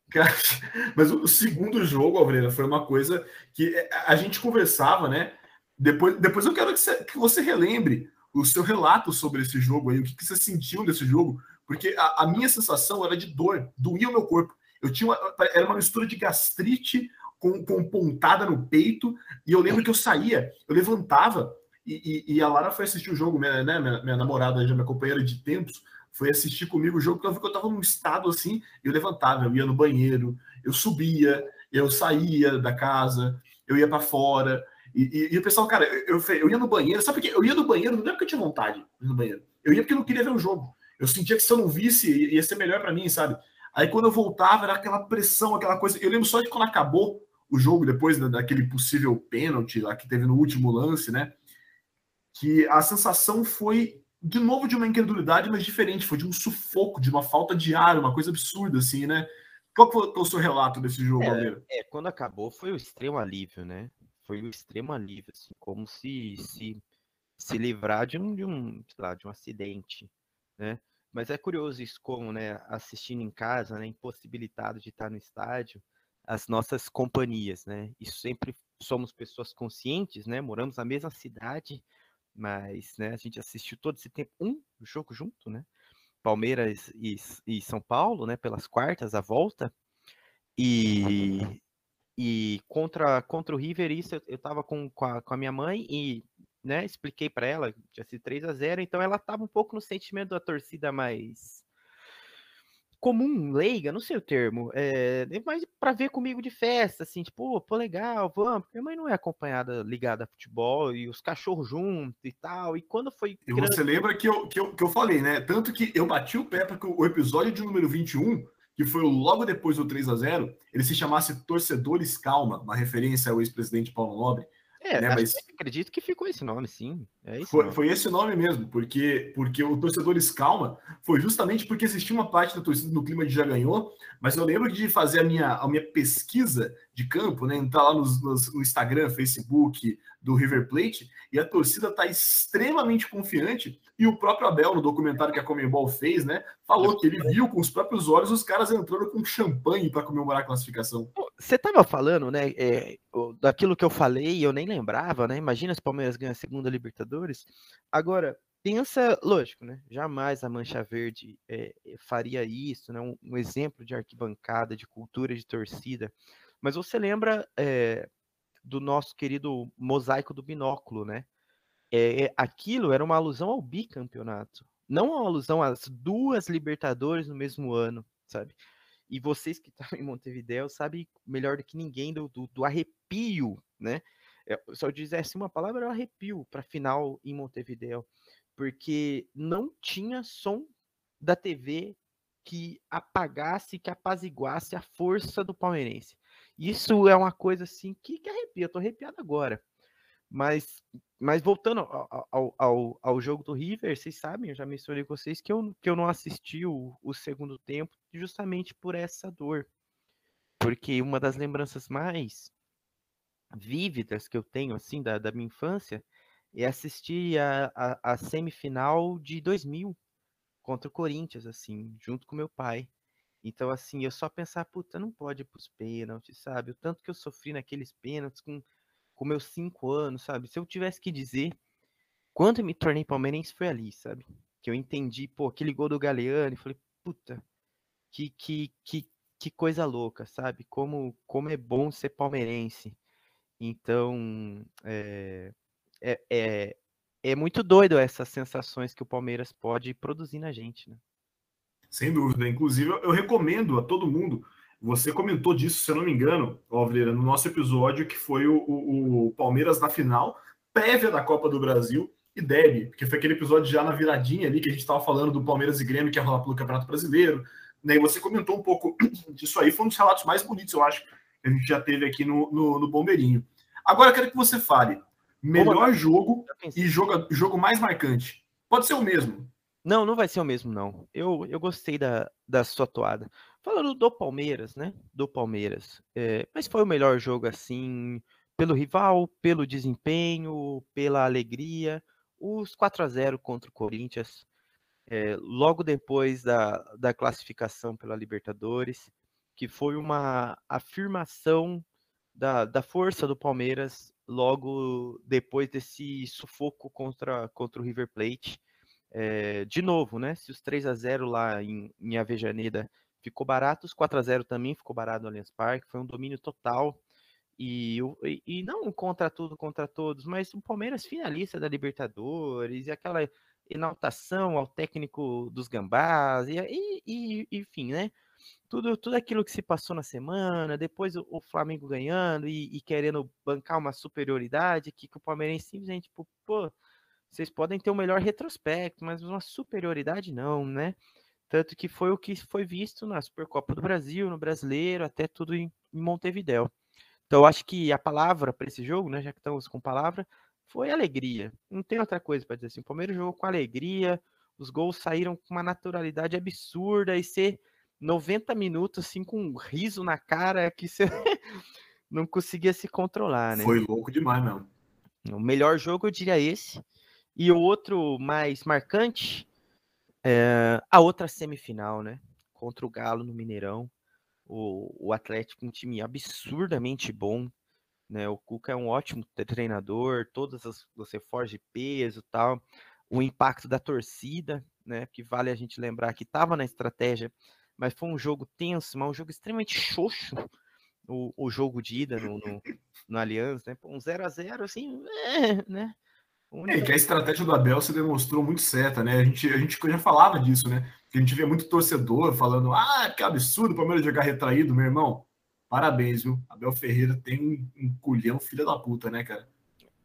Mas o segundo jogo, Alvreira, foi uma coisa que é, a gente conversava, né? Depois, depois eu quero que você, que você relembre o seu relato sobre esse jogo aí, o que, que você sentiu desse jogo, porque a, a minha sensação era de dor, doía o meu corpo. Eu tinha uma, era uma mistura de gastrite com, com pontada no peito, e eu lembro que eu saía, eu levantava, E, e, e, a Lara foi assistir o jogo, minha, né, minha, minha namorada, minha companheira de tempos, foi assistir comigo o jogo, porque que eu tava num estado assim, eu levantava, eu ia no banheiro, eu subia, eu saía da casa, eu ia para fora. E, e, e, o pessoal, cara, eu, eu ia no banheiro, sabe por quê? Eu ia no banheiro, não é porque eu tinha vontade no banheiro. Eu ia porque eu não queria ver o jogo. Eu sentia que se eu não visse, ia ser melhor para mim, sabe? Aí quando eu voltava, era aquela pressão, aquela coisa. Eu lembro só de quando acabou o jogo, depois daquele possível pênalti lá que teve no último lance, né? Que a sensação foi, de novo, de uma incredulidade, mas diferente. Foi de um sufoco, de uma falta de ar, uma coisa absurda, assim, né? Qual foi o seu relato desse jogo, é, é, quando acabou foi o extremo alívio, né? Foi o extremo alívio, assim, como se se, se livrar de um, de um, lá, de um acidente, né? Mas é curioso isso como, né, assistindo em casa, né, impossibilitado de estar no estádio, as nossas companhias, né? Isso sempre somos pessoas conscientes, né? Moramos na mesma cidade, mas, né, a gente assistiu todo esse tempo um jogo junto, né? Palmeiras e, e São Paulo, né, pelas quartas, a volta. E, e contra, contra o River, isso eu, eu tava com, com, a, com a minha mãe e né, expliquei para ela, tinha sido 3 a 0 então ela estava um pouco no sentimento da torcida mais comum, leiga, não sei o termo, é, mas para ver comigo de festa, assim, tipo, pô, legal, vamos, porque minha mãe não é acompanhada, ligada a futebol, e os cachorros juntos e tal, e quando foi... E grande... você lembra que eu, que, eu, que eu falei, né, tanto que eu bati o pé porque o episódio de número 21, que foi logo depois do 3 a 0 ele se chamasse Torcedores Calma, uma referência ao ex-presidente Paulo Nobre, é, né, mas... acredito que ficou esse nome, sim. É foi, nome. foi, esse nome mesmo, porque, porque o Torcedores Calma foi justamente porque existia uma parte da torcida no clima de já ganhou, mas eu lembro de fazer a minha, a minha pesquisa de campo, né? Entrar lá no Instagram, Facebook do River Plate, e a torcida está extremamente confiante. E o próprio Abel, no documentário que a Comembol fez, né? Falou que ele viu com os próprios olhos os caras entrando com champanhe para comemorar a classificação. Você estava falando, né? É, daquilo que eu falei, eu nem lembrava, né? Imagina se o Palmeiras ganha a segunda Libertadores. Agora, pensa, lógico, né? Jamais a Mancha Verde é, faria isso, né? Um, um, exemplo de arquibancada, de cultura de torcida. Mas você lembra é, do nosso querido mosaico do binóculo, né? É, aquilo era uma alusão ao bicampeonato, não uma alusão às duas Libertadores no mesmo ano, sabe? E vocês que estão em Montevideo sabem melhor do que ninguém do, do, do arrepio, né? Se eu dissesse uma palavra, eu arrepio para final em Montevideo, porque não tinha som da TV que apagasse, que apaziguasse a força do palmeirense. Isso é uma coisa assim que, que arrepia, eu tô arrepiado agora. Mas, mas voltando ao, ao, ao, jogo do River, vocês sabem, eu já mencionei com vocês que eu, que eu não assisti o, o segundo tempo justamente por essa dor. Porque uma das lembranças mais vívidas que eu tenho, assim, da, da minha infância, é assistir a, a, a semifinal de 2000 contra o Corinthians, assim, junto com meu pai. Então, assim, eu só pensar, puta, não pode ir pros pênaltis, sabe? O tanto que eu sofri naqueles pênaltis com, com meus cinco anos, sabe? Se eu tivesse que dizer, quando eu me tornei palmeirense foi ali, sabe? Que eu entendi, pô, aquele gol do Galeano, e falei, puta, que, que, que, que coisa louca, sabe? Como, como é bom ser palmeirense. Então, é, é, é, é muito doido essas sensações que o Palmeiras pode produzir na gente, né? Sem dúvida. Inclusive, eu recomendo a todo mundo. Você comentou disso, se eu não me engano, Alvreira, no nosso episódio, que foi o, o, o, Palmeiras na final, prévia da Copa do Brasil, e deve, porque foi aquele episódio já na viradinha ali, que a gente estava falando do Palmeiras e Grêmio, que ia rolar pelo Campeonato Brasileiro. Né? E você comentou um pouco disso aí, foi um dos relatos mais bonitos, eu acho, que a gente já teve aqui no, no, no Bombeirinho. Agora, eu quero que você fale melhor jogo e jogo, jogo mais marcante. Pode ser o mesmo, não, não vai ser o mesmo, não. Eu, eu gostei da, da sua toada. Falando do Palmeiras, né? Do Palmeiras. É, mas foi o melhor jogo, assim, pelo rival, pelo desempenho, pela alegria. Os 4 a 0 contra o Corinthians, é, logo depois da, da classificação pela Libertadores, que foi uma afirmação da, da força do Palmeiras logo depois desse sufoco contra, contra o River Plate é, de novo, né? Se os 3 a 0 lá em, em Avejaneda ficou barato, os 4 a 0 também ficou barato no Allianz Parque, foi um domínio total. e, e, e, não contra tudo, contra todos, mas o Palmeiras finalista da Libertadores e aquela enaltação ao técnico dos Gambás e, e, e enfim, né? Tudo, tudo aquilo que se passou na semana, depois o, o Flamengo ganhando e, e, querendo bancar uma superioridade, que, que o Palmeirense simplesmente, tipo, pô, vocês podem ter o um melhor retrospecto, mas uma superioridade não, né? Tanto que foi o que foi visto na Supercopa do Brasil, no Brasileiro, até tudo em, em Montevidéu. Então, eu acho que a palavra para esse jogo, né, já que estamos com palavra, foi alegria. Não tem outra coisa para dizer assim. O Palmeiras jogou com alegria, os gols saíram com uma naturalidade absurda e ser 90 minutos assim com um riso na cara que você não conseguia se controlar, né? Foi louco demais, não. O melhor jogo eu diria esse. E o outro mais marcante é a outra semifinal, né? Contra o Galo no Mineirão o, o Atlético um time absurdamente bom, né? O Cuca é um ótimo treinador, todas as você foge peso, tal, o impacto da torcida, né? Que vale a gente lembrar que estava na estratégia, mas foi um jogo tenso, mas um jogo extremamente xoxo. O, o jogo de ida no, no, no Allianz, né? Um 0 a 0 assim, é, né? É, que a estratégia do Abel se demonstrou muito certa, né? A gente, a gente já falava disso, né? Que a gente vê muito torcedor falando: ah, que absurdo o Palmeiras jogar retraído, meu irmão. Parabéns, viu? Abel Ferreira tem um, um culhão filha da puta, né, cara?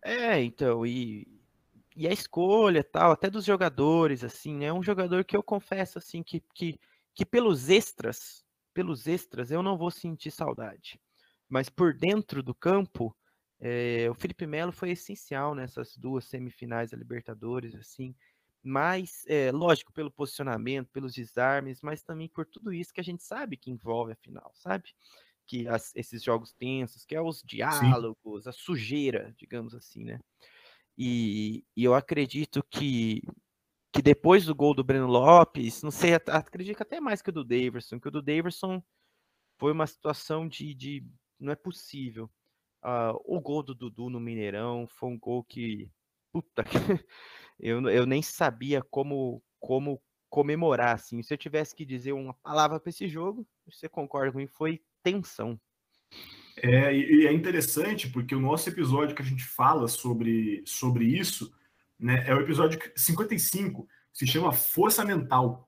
É, então, e, e a escolha tal, até dos jogadores, assim, né? É um jogador que eu confesso, assim, que, que, que pelos extras, pelos extras, eu não vou sentir saudade. Mas por dentro do campo, é, o Felipe Melo foi essencial nessas duas semifinais da Libertadores, assim, mas, é, lógico, pelo posicionamento, pelos desarmes, mas também por tudo isso que a gente sabe que envolve a final, sabe? Que as, esses jogos tensos, que é os diálogos, Sim. a sujeira, digamos assim, né? E, e, eu acredito que, que depois do gol do Breno Lopes, não sei, acredito até mais que o do Daverson, que o do Daverson foi uma situação de, de não é possível. Uh, o gol do Dudu no Mineirão foi um gol que. Puta que. Eu, eu nem sabia como, como comemorar, assim. Se eu tivesse que dizer uma palavra para esse jogo, você concorda comigo, foi tensão. É, e é interessante porque o nosso episódio que a gente fala sobre, sobre isso né, é o episódio 55, se chama Força Mental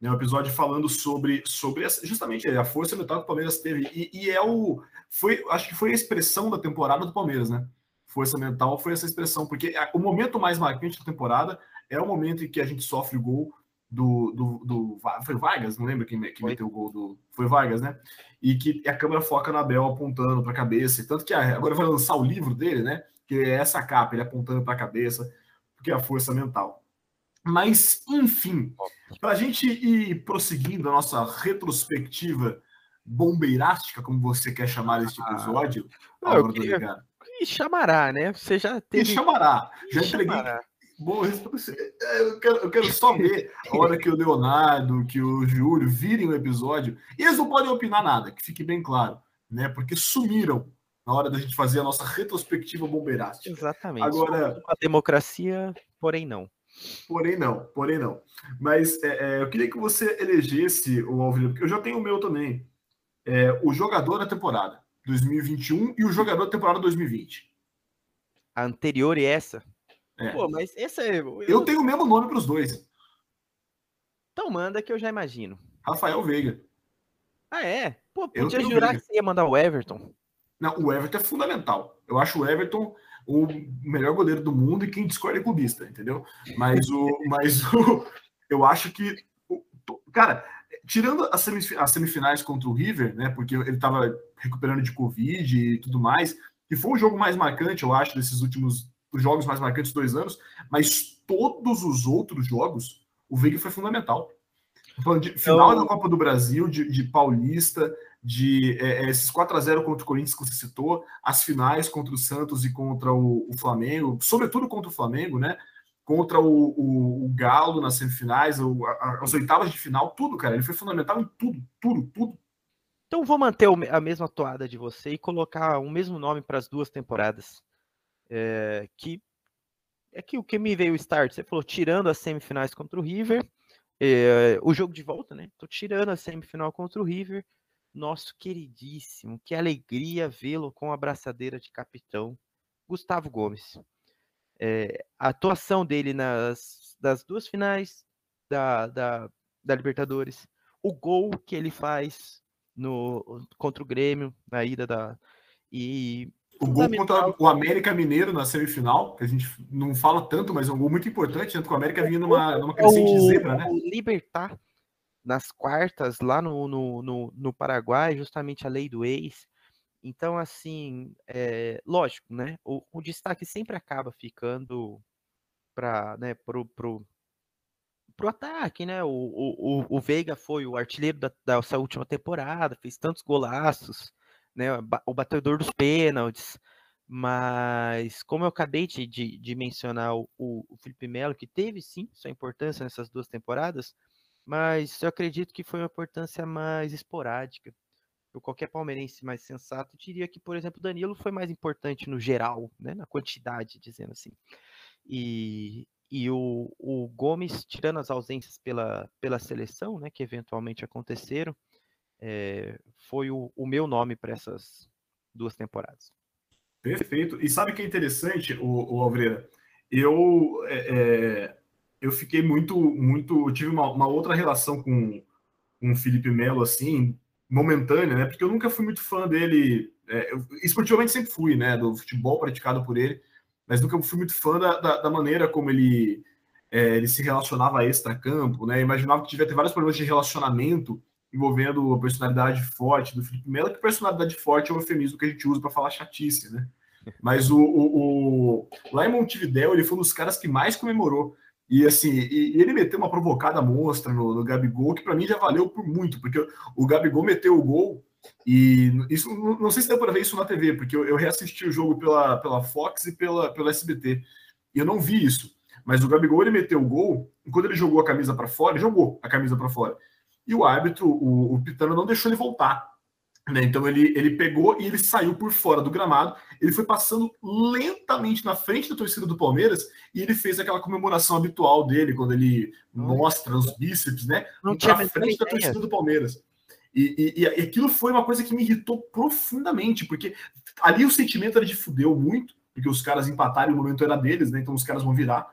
né, um episódio falando sobre, sobre essa, justamente a força mental que o Palmeiras teve. E, e, é o. Foi, acho que foi a expressão da temporada do Palmeiras, né? Força mental foi essa expressão, porque o momento mais marcante da temporada é o momento em que a gente sofre o gol do. do, do foi Vargas? Não lembro quem, quem meteu o gol do. Foi Vargas, né? E que a câmera foca na Bel apontando para a cabeça. Tanto que agora vai lançar o livro dele, né? Que é essa capa, ele apontando para a cabeça, porque é a força mental. Mas, enfim, para a gente ir prosseguindo a nossa retrospectiva bombeirástica, como você quer chamar este ah. episódio, ah, Álvaro queria... E chamará, né? Você já teve. E chamará. Já entreguei. Bom, eu quero, eu quero só ver a hora que o Leonardo, que o Júlio virem o episódio. E eles não podem opinar nada, que fique bem claro, né? Porque sumiram na hora da gente fazer a nossa retrospectiva bombeirástica. Exatamente. Agora, a democracia, porém não. Porém não, porém não. Mas é, é, eu queria que você elegesse o Alvino, porque eu já tenho o meu também. É, o jogador da temporada 2021 e o jogador da temporada 2020. A anterior e essa? É. Pô, mas essa é. Eu... eu tenho o mesmo nome para os dois. Então manda que eu já imagino. Rafael Veiga. Ah, é? Pô, podia jurar que você ia mandar o Everton. Não, o Everton é fundamental. Eu acho o Everton o melhor goleiro do mundo e quem discorda é clubista, entendeu? Mas o, mas o, eu acho que, cara, tirando as, semifinais contra o River, né? Porque ele estava recuperando de Covid e tudo mais, e foi o jogo mais marcante, eu acho, desses últimos os jogos mais marcantes dois anos, mas todos os outros jogos, o Veiga foi fundamental. Falando de final da Copa do Brasil, de, de Paulista, de é, é esses 4 a 0 contra o Corinthians que você citou, as finais contra o Santos e contra o, o Flamengo, sobretudo contra o Flamengo, né? Contra o, o, o Galo nas semifinais, o, a, as oitavas de final, tudo, cara. Ele foi fundamental em tudo, tudo, tudo. Então vou manter a mesma toada de você e colocar o mesmo nome para as duas temporadas. É, que é que o que me veio o start, você falou, tirando as semifinais contra o River, é, o jogo de volta, né? Tô tirando a semifinal contra o River, nosso queridíssimo, que alegria vê-lo com a abraçadeira de capitão, Gustavo Gomes. É, a atuação dele nas das duas finais da, da, da Libertadores, o gol que ele faz no contra o Grêmio na ida da e o gol contra o América Mineiro na semifinal, que a gente não fala tanto, mas é um gol muito importante, tanto que o América vinha numa, numa crescente de zebra, né? O Libertar nas quartas lá no, no, no, no, Paraguai, justamente a lei do ex. Então, assim, é, lógico, né? O, o destaque sempre acaba ficando para né, pro, pro, pro ataque, né? O, o, o Veiga foi o artilheiro da, dessa última temporada, fez tantos golaços, né? O batedor dos pênaltis. Mas, como eu acabei de, de, de mencionar o, o Felipe Melo, que teve sim sua importância nessas duas temporadas, mas eu acredito que foi uma importância mais esporádica. Eu, qualquer palmeirense mais sensato diria que, por exemplo, Danilo foi mais importante no geral, né, na quantidade, dizendo assim. E, e o, o Gomes, tirando as ausências pela, pela seleção, né, que eventualmente aconteceram, é, foi o, o meu nome para essas duas temporadas. Perfeito. E sabe o que é interessante, o, o Alvreira? Eu, é, eu fiquei muito, muito. Tive uma, uma outra relação com, com o Felipe Melo, assim, momentânea, né? Porque eu nunca fui muito fã dele. É, eu, esportivamente sempre fui, né? Do futebol praticado por ele mas nunca fui muito fã da, da, da maneira como ele, é, ele se relacionava a extra-campo, né? Imaginava que devia ter vários problemas de relacionamento envolvendo a personalidade forte do Felipe Melo, que personalidade forte é um eufemismo que a gente usa para falar chatice, né? Mas o, o, o, lá em Montevidéu, ele foi um dos caras que mais comemorou. E assim, e, e ele meteu uma provocada monstra no, no Gabigol, que para mim já valeu por muito, porque o Gabigol meteu o gol e isso não sei se deu para ver isso na TV, porque eu, eu, reassisti o jogo pela, pela Fox e pela, pela SBT. E eu não vi isso. Mas o Gabigol ele meteu o gol, e quando ele jogou a camisa para fora, jogou a camisa para fora. E o árbitro, o, o Pitano, não deixou ele voltar. Né? Então ele, ele pegou e ele saiu por fora do gramado. Ele foi passando lentamente na frente da torcida do Palmeiras e ele fez aquela comemoração habitual dele, quando ele mostra os bíceps, né? Não na frente da torcida do Palmeiras. E, e, e, aquilo foi uma coisa que me irritou profundamente, porque ali o sentimento era de fudeu muito, porque os caras empataram e o momento era deles, né? Então os caras vão virar.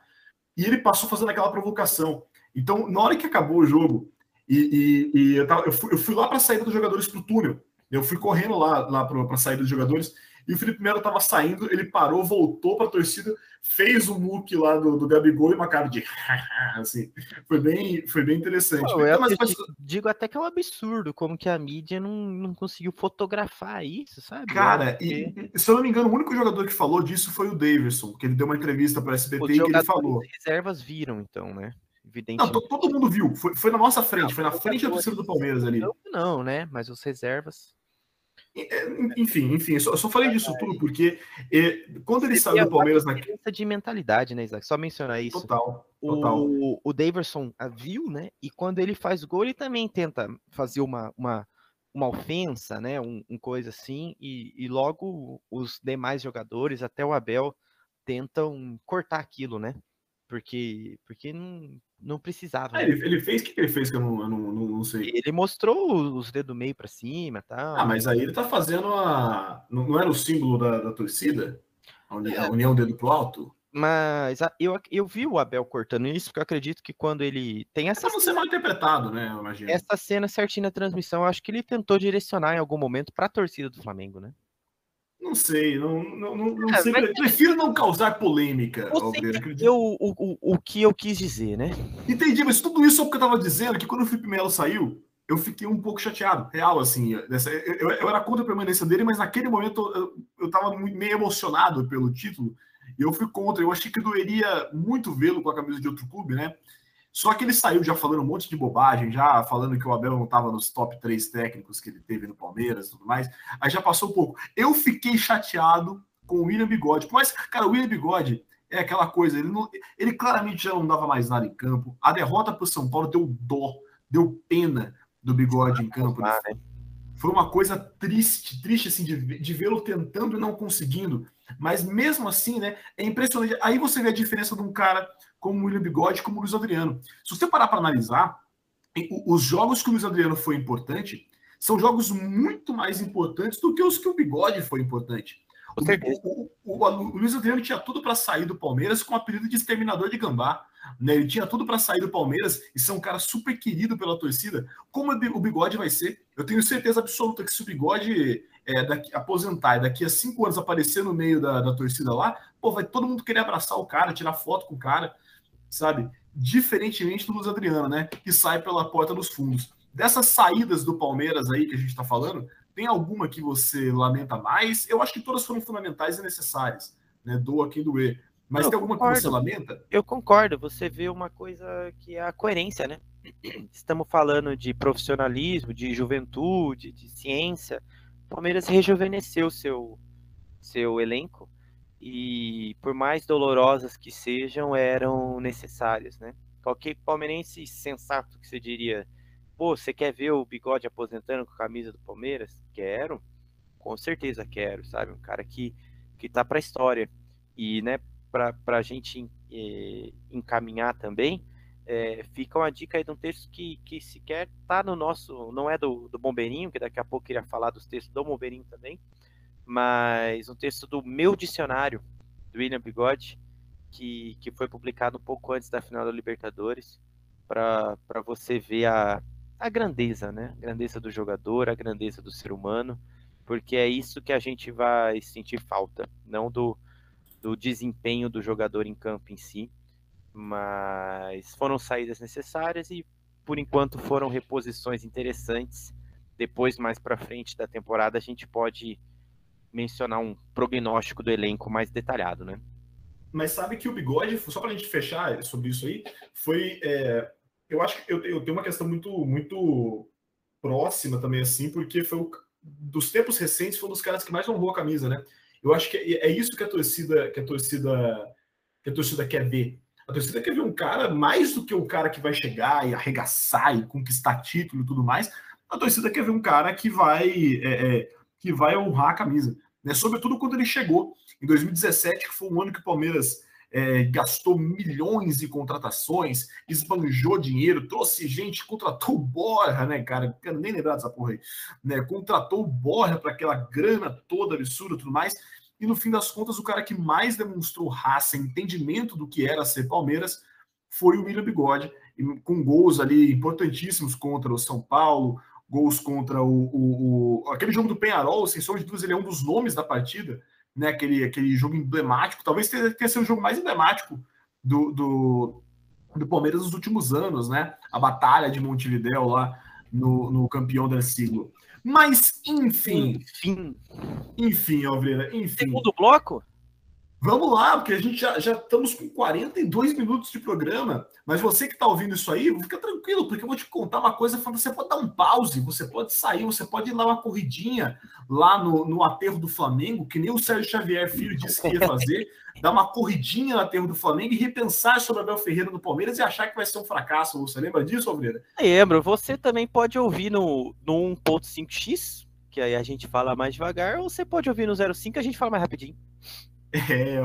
E ele passou fazendo aquela provocação. Então, na hora que acabou o jogo, e, e eu, tava, eu, fui, eu, fui, lá para a saída dos jogadores para o túnel, eu fui correndo lá, lá para a saída dos jogadores, e o Felipe Melo estava saindo, ele parou, voltou para a torcida, fez o muque lá do, do Gabigol e uma cara de assim, foi bem, foi bem interessante. Não, mas, mas... Digo até que é um absurdo como que a mídia não, não conseguiu fotografar isso, sabe? Cara, e, se eu não me engano, o único jogador que falou disso foi o Davidson, que ele deu uma entrevista para a SBT Os e ele falou. reservas viram, então, né? Evidentemente. Não, todo mundo viu, foi, foi na nossa frente, não, foi na frente da torcida do Palmeiras ali. Não, não, né? Mas os reservas é, enfim, enfim, eu só, eu só falei disso tudo porque é, quando ele saiu do Palmeiras na de mentalidade, né, Isaac? Só mencionar isso. Total, total. O, o Daverson viu, né? E quando ele faz gol, ele também tenta fazer uma, uma, uma ofensa, né? Um, um coisa assim, e, e logo os demais jogadores, até o Abel, tentam cortar aquilo, né? Porque, porque não, não precisava. Ah, ele, ele, fez o que ele fez que eu não, eu não, não, não sei. Ele mostrou os dedos meio para cima tal. Ah, mas aí ele tá fazendo a. Não, era o símbolo da, da torcida? A, uni, é. a união dedo pro alto? Mas eu, eu vi o Abel cortando isso, porque eu acredito que quando ele tem essa. É não ser mal interpretado, né? Essa cena certinha na transmissão, eu acho que ele tentou direcionar em algum momento para a torcida do Flamengo, né? Não sei, não, não, não, é, sei. Mas... Prefiro não causar polêmica. Você entendeu o, o, o que eu quis dizer, né? Entendi, mas tudo isso só porque eu tava dizendo que quando o Felipe Melo saiu, eu fiquei um pouco chateado, real, assim. Dessa, eu, eu, era contra a permanência dele, mas naquele momento eu, eu tava meio emocionado pelo título e eu fui contra. Eu achei que doeria muito vê-lo com a camisa de outro clube, né? Só que ele saiu já falando um monte de bobagem, já falando que o Abel não estava nos top 3 técnicos que ele teve no Palmeiras e tudo mais. Aí já passou um pouco. Eu fiquei chateado com o William Bigode. Mas, cara, o William Bigode é aquela coisa, ele, não, ele claramente já não dava mais nada em campo. A derrota para o São Paulo deu dó, deu pena do Bigode em campo. Né? Foi uma coisa triste, triste assim, de, de vê-lo tentando e não conseguindo. Mas mesmo assim, né, é impressionante. Aí você vê a diferença de um cara como o William Bigode, como o Luiz Adriano. Se você parar para analisar, os jogos que o Luiz Adriano foi importante são jogos muito mais importantes do que os que o Bigode foi importante. O, o, o, o, Luiz Adriano tinha tudo para sair do Palmeiras com o apelido de exterminador de gambá. Né? Ele tinha tudo para sair do Palmeiras e ser um cara super querido pela torcida. Como o Bigode vai ser? Eu tenho certeza absoluta que se o Bigode é, daqui, aposentar e daqui a cinco anos aparecer no meio da, da torcida lá, pô, vai todo mundo querer abraçar o cara, tirar foto com o cara, sabe? Diferentemente do Luiz Adriano, né? Que sai pela porta dos fundos. Dessas saídas do Palmeiras aí que a gente está falando, tem alguma que você lamenta mais? Eu acho que todas foram fundamentais e necessárias, né? Doa quem doer. Mas eu tem alguma concordo. que você lamenta? Eu concordo. Você vê uma coisa que é a coerência, né? Estamos falando de profissionalismo, de juventude, de ciência. O Palmeiras rejuvenesceu seu seu elenco e por mais dolorosas que sejam, eram necessárias, né? Qualquer palmeirense sensato que você diria, pô, você quer ver o Bigode aposentando com a camisa do Palmeiras? Quero, com certeza quero, sabe? Um cara que, que tá pra história. E, né, pra, pra gente eh, encaminhar também, é, fica uma dica aí de um texto que, que sequer tá no nosso, não é do, do Bombeirinho, que daqui a pouco iria falar dos textos do Bombeirinho também, mas um texto do meu dicionário, do William Bigode, que, que foi publicado um pouco antes da final da Libertadores, para você ver a, a grandeza, né? A grandeza do jogador, a grandeza do ser humano, porque é isso que a gente vai sentir falta, não do, do desempenho do jogador em campo em si, mas foram saídas necessárias e por enquanto foram reposições interessantes. Depois, mais para frente da temporada, a gente pode mencionar um prognóstico do elenco mais detalhado, né? Mas sabe que o Bigode, só para a gente fechar sobre isso aí, foi. É, eu acho que eu, eu, tenho uma questão muito, muito próxima também, assim, porque foi o, dos tempos recentes, foi um dos caras que mais honrou a camisa, né? Eu acho que é, é isso que a torcida, que a torcida, que a torcida quer ver. A torcida quer ver um cara mais do que o cara que vai chegar e arregaçar e conquistar título e tudo mais. A torcida quer ver um cara que vai é, é, que vai honrar a camisa, né? Sobretudo quando ele chegou em 2017, que foi um ano que o Palmeiras é, gastou milhões em contratações, esbanjou dinheiro, trouxe gente, contratou Borra, né, cara? Não quero nem lembrar dessa porra aí, né? Contratou Borra para aquela grana toda absurda e tudo mais. E no fim das contas, o cara que mais demonstrou raça, entendimento do que era ser Palmeiras, foi o William Bigode, com gols ali importantíssimos contra o São Paulo, gols contra o, o, o aquele jogo do Penharol, sem sombra de dúvidas, ele é um dos nomes da partida, né? Aquele, aquele jogo emblemático, talvez tenha, tenha sido o jogo mais emblemático do, do, do Palmeiras nos últimos anos, né? A batalha de Montevidéu lá no, no campeão da siglo. Mas, enfim. Enfim. Enfim, Alveira, enfim. Segundo bloco? Vamos lá, porque a gente já, já estamos com 42 minutos de programa. Mas você que está ouvindo isso aí, fica tranquilo, porque eu vou te contar uma coisa. Você pode dar um pause, você pode sair, você pode ir dar uma corridinha lá no, no aterro do Flamengo, que nem o Sérgio Xavier Filho disse que ia fazer. dar uma corridinha no aterro do Flamengo e repensar sobre Abel Ferreira no Palmeiras e achar que vai ser um fracasso. Você lembra disso, Alveira? Lembro. Você também pode ouvir no, no 1.5x, que aí a gente fala mais devagar, ou você pode ouvir no 05 a gente fala mais rapidinho. É,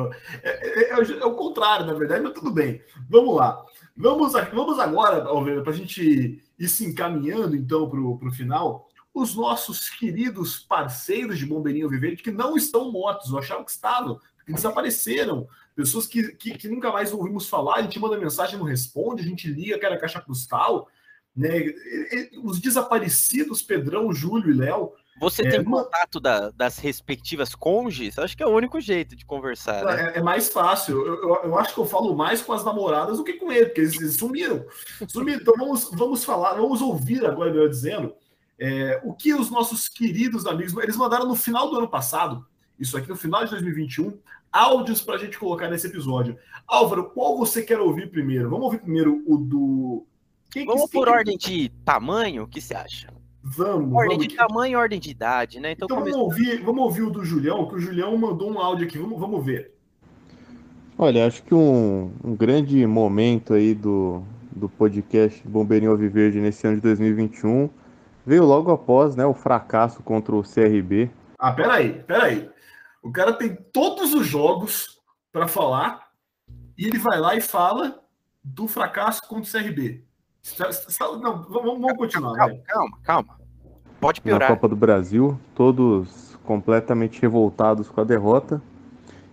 é, é, é, o contrário, na verdade, mas tudo bem. Vamos lá. Vamos, vamos agora, para a gente ir se encaminhando então para o final, os nossos queridos parceiros de Bombeirinho Vivente que não estão mortos, eu achava que estavam, que desapareceram, pessoas que, que, que, nunca mais ouvimos falar, a gente manda mensagem, não responde, a gente liga aquela caixa postal, né? Os desaparecidos Pedrão, Júlio e Léo. Você é, tem contato da, das respectivas cônjuges? Acho que é o único jeito de conversar. Né? É, é, mais fácil. Eu, eu, eu, acho que eu falo mais com as namoradas do que com ele, porque eles, sumiram. sumiram. Então vamos, vamos falar, vamos ouvir agora eu dizendo é, o que os nossos queridos amigos. Eles mandaram no final do ano passado isso aqui no final de 2021, áudios para a gente colocar nesse episódio. Álvaro, qual você quer ouvir primeiro? Vamos ouvir primeiro o do. Quem vamos que, por ordem de tamanho, o que você acha? Vamos. Ordem vamos. de tamanho e ordem de idade, né? Então, então vamos, ouvir, vamos ouvir o do Julião, que o Julião mandou um áudio aqui. Vamos, vamos ver. Olha, acho que um, um grande momento aí do, do podcast Bombeirinho Alviverde nesse ano de 2021 veio logo após né, o fracasso contra o CRB. Ah, peraí, peraí. O cara tem todos os jogos para falar e ele vai lá e fala do fracasso contra o CRB. Não, vamos, vamos continuar. Calma, calma, calma. Pode piorar. Na Copa do Brasil, todos completamente revoltados com a derrota.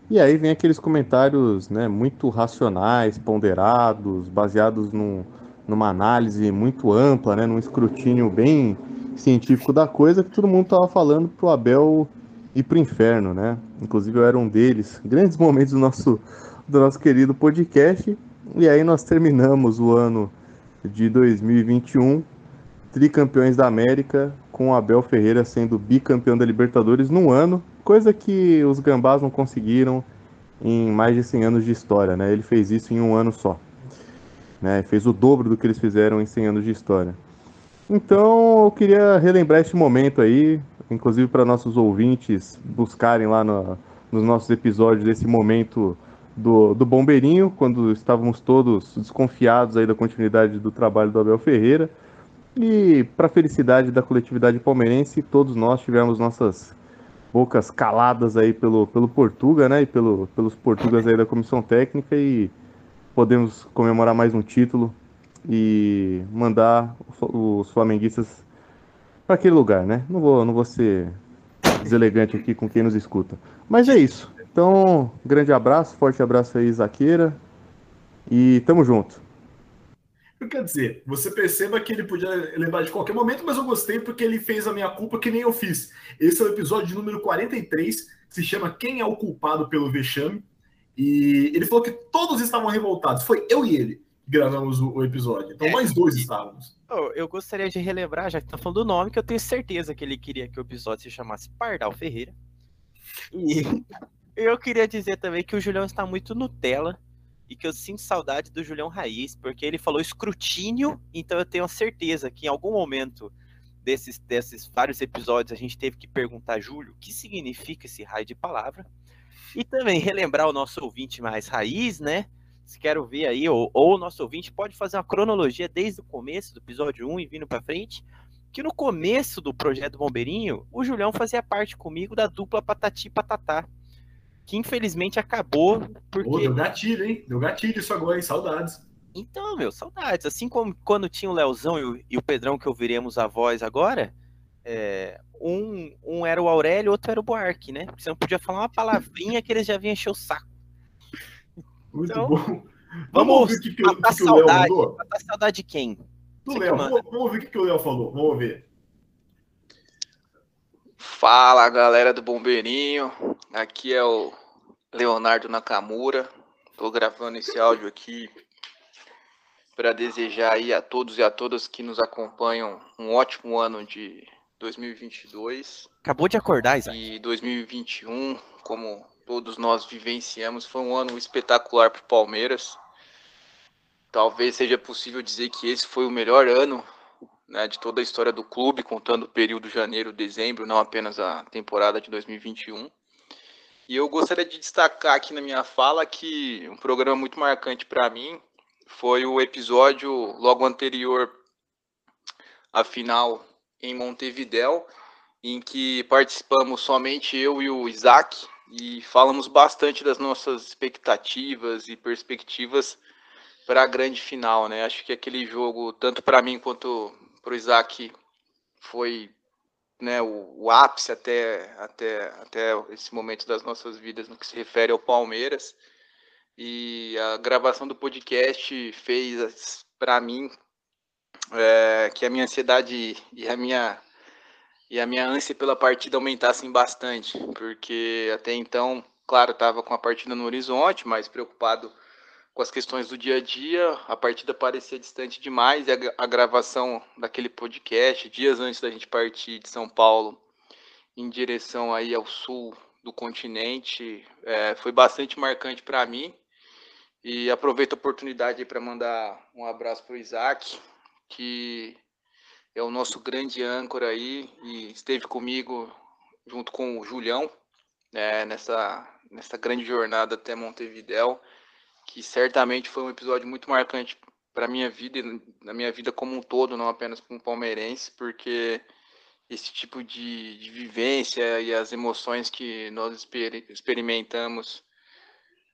E aí vem aqueles comentários né, muito racionais, ponderados, baseados num, numa análise muito ampla, né, num escrutínio bem científico da coisa, que todo mundo estava falando pro Abel ir pro inferno, né? Inclusive eu era um deles. Grandes momentos do nosso, do nosso querido podcast. E aí nós terminamos o ano de 2021, tricampeões da América, com Abel Ferreira sendo bicampeão da Libertadores num ano, coisa que os gambás não conseguiram em mais de 100 anos de história, né? Ele fez isso em um ano só. Né? Fez o dobro do que eles fizeram em 100 anos de história. Então, eu queria relembrar este momento aí, inclusive para nossos ouvintes buscarem lá no, nos nossos episódios esse momento do, do Bombeirinho, quando estávamos todos desconfiados aí da continuidade do trabalho do Abel Ferreira. E para a felicidade da coletividade palmeirense, todos nós tivemos nossas bocas caladas aí pelo, pelo Portuga, né? E pelo, pelos portugueses aí da comissão técnica e podemos comemorar mais um título e mandar os flamenguistas para aquele lugar, né? Não vou, não vou ser deselegante aqui com quem nos escuta. Mas é isso. Então, grande abraço, forte abraço aí, Zaqueira. E tamo junto. Quer dizer, você perceba que ele podia lembrar de qualquer momento, mas eu gostei porque ele fez a minha culpa que nem eu fiz. Esse é o episódio número 43, que se chama Quem é o culpado pelo vexame? E ele falou que todos estavam revoltados. Foi eu e ele que gravamos o, episódio. Então, é, nós dois estávamos. Eu gostaria de relembrar, já que tá falando do nome, que eu tenho certeza que ele queria que o episódio se chamasse Pardal Ferreira. E eu queria dizer também que o Julião está muito Nutella e que eu sinto saudade do Julião Raiz, porque ele falou escrutínio, então eu tenho certeza que em algum momento desses, desses vários episódios a gente teve que perguntar, Júlio, o que significa esse raio de palavra? E também relembrar o nosso ouvinte mais raiz, né? Se quer ouvir aí, ou, ou o nosso ouvinte pode fazer uma cronologia desde o começo do episódio 1 e vindo para frente, que no começo do projeto Bombeirinho, o Julião fazia parte comigo da dupla Patati Patatá que infelizmente acabou porque. Oh, deu gatilho, hein? Deu gatilho isso agora, hein? Saudades. Então, meu, saudades. Assim como quando tinha o Leozão e o, e o Pedrão, que ouviremos a voz agora, é, um, um era o Aurélio, outro era o Buarque, né? Você não podia falar uma palavrinha que eles já vinham encher o saco. Muito então, bom. Vamos, ouvir o que, que, matar que, que saudade. Matar saudade de quem? Do Léo. Vamos, vamos ouvir o que o Léo falou. Vamos ouvir. Fala galera do Bombeirinho, aqui é o Leonardo Nakamura. Estou gravando esse áudio aqui para desejar aí a todos e a todas que nos acompanham um ótimo ano de 2022. Acabou de acordar, Isaac. E 2021, como todos nós vivenciamos, foi um ano espetacular para o Palmeiras. Talvez seja possível dizer que esse foi o melhor ano né, de toda a história do clube, contando o período janeiro-dezembro, não apenas a temporada de 2021. E eu gostaria de destacar aqui na minha fala que um programa muito marcante para mim foi o episódio logo anterior à final em Montevidéu, em que participamos somente eu e o Isaac e falamos bastante das nossas expectativas e perspectivas para a grande final, né? Acho que aquele jogo, tanto para mim quanto para o Isaac foi né, o, o, ápice até, até, até esse momento das nossas vidas no que se refere ao Palmeiras. E a gravação do podcast fez para mim é, que a minha ansiedade e a minha e a minha ânsia pela partida aumentassem bastante, porque até então, claro, estava com a partida no horizonte, mas preocupado com as questões do dia a dia, a partida parecia distante demais e a, a gravação daquele podcast, dias antes da gente partir de São Paulo em direção aí ao sul do continente, é, foi bastante marcante para mim. E aproveito a oportunidade para mandar um abraço para o Isaac, que é o nosso grande âncora aí e esteve comigo junto com o Julião né, nessa, nessa grande jornada até Montevidéu que certamente foi um episódio muito marcante para minha vida e na minha vida como um todo, não apenas como palmeirense, porque esse tipo de, de vivência e as emoções que nós exper experimentamos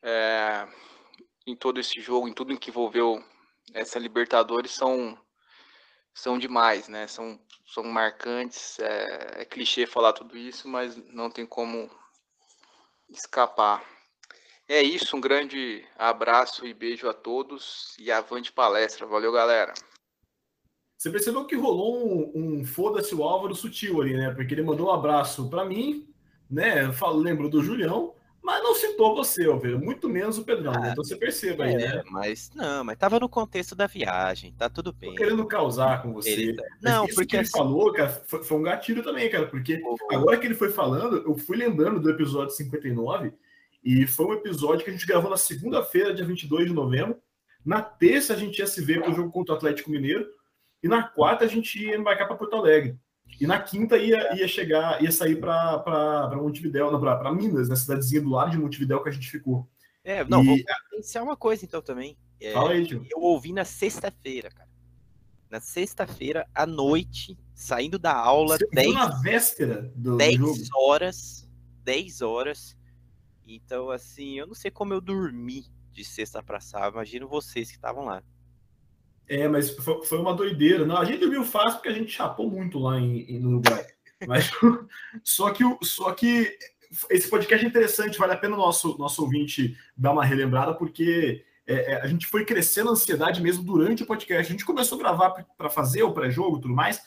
é, em todo esse jogo, em tudo em que envolveu essa Libertadores, são, são demais, né? São, são marcantes. É, é clichê falar tudo isso, mas não tem como escapar. É isso, um grande abraço e beijo a todos e avante palestra. Valeu, galera. Você percebeu que rolou um, um foda-se o Álvaro sutil ali, né? Porque ele mandou um abraço para mim, né? Falo, lembro do Julião, mas não citou você, ó, muito menos o Pedrão, ah, né? Então você perceba aí, é, né? Mas não, mas tava no contexto da viagem, tá tudo bem. Tô querendo causar com você. Ele... Tá, não, isso porque que ele assim... falou, cara, foi, foi, um gatilho também, cara, porque agora que ele foi falando, eu fui lembrando do episódio 59, e foi um episódio que a gente gravou na segunda-feira, dia 22 de novembro. Na terça a gente ia se ver pro jogo contra o Atlético Mineiro, e na quarta a gente ia embarcar para Porto Alegre. E na quinta ia, ia chegar, ia sair para Montevidéu, para Minas, na cidadezinha do lado de Montevidéu que a gente ficou. É, não, e... vou potenciar uma coisa então também. É, Fala aí, tio. Eu ouvi na sexta-feira, cara. Na sexta-feira, à noite, saindo da aula, Você 10, na véspera do 10 jogo. horas. 10 horas. Então, assim, eu não sei como eu dormi de sexta para sábado. Imagino vocês que estavam lá. É, mas foi, uma doideira. Não, a gente dormiu fácil porque a gente chapou muito lá em, em no Uruguai. Mas só que, só que esse podcast é interessante, vale a pena o nosso, nosso ouvinte dar uma relembrada, porque é, é a gente foi crescendo a ansiedade mesmo durante o podcast. A gente começou a gravar para fazer o pré-jogo e tudo mais,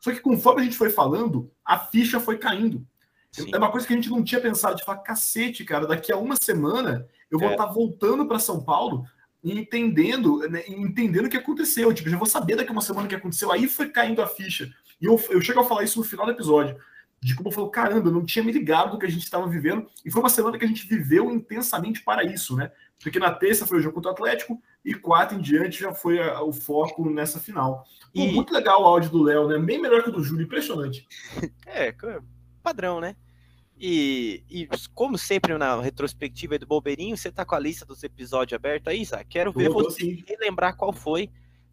só que conforme a gente foi falando, a ficha foi caindo. Sim. É uma coisa que a gente não tinha pensado, de falar, cacete, cara, daqui a uma semana eu vou é. estar voltando para São Paulo e entendendo, né, entendendo o que aconteceu. Tipo, já vou saber daqui a uma semana o que aconteceu. Aí foi caindo a ficha. E eu, eu chego a falar isso no final do episódio. De como eu falo, caramba, eu não tinha me ligado do que a gente estava vivendo. E foi uma semana que a gente viveu intensamente para isso, né? Porque na terça foi o jogo contra o Atlético e quatro em diante já foi a, o foco nessa final. Pô, e... Muito legal o áudio do Léo, né? Bem melhor que o do Júlio, impressionante. É, padrão, né? E, e, como sempre na retrospectiva do Bobeirinho, você tá com a lista dos episódios aberta aí, Zé? Quero ver você relembrar qual foi,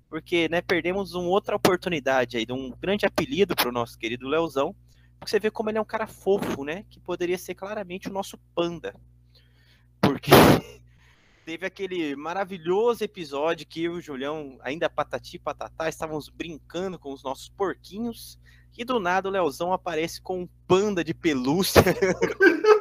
porque né, perdemos uma outra oportunidade aí, de um grande apelido para o nosso querido Leozão, porque você vê como ele é um cara fofo, né? Que poderia ser claramente o nosso panda. Porque teve aquele maravilhoso episódio que eu e o Julião, ainda patati patatá, estávamos brincando com os nossos porquinhos e do nada o Leozão aparece com um panda de pelúcia.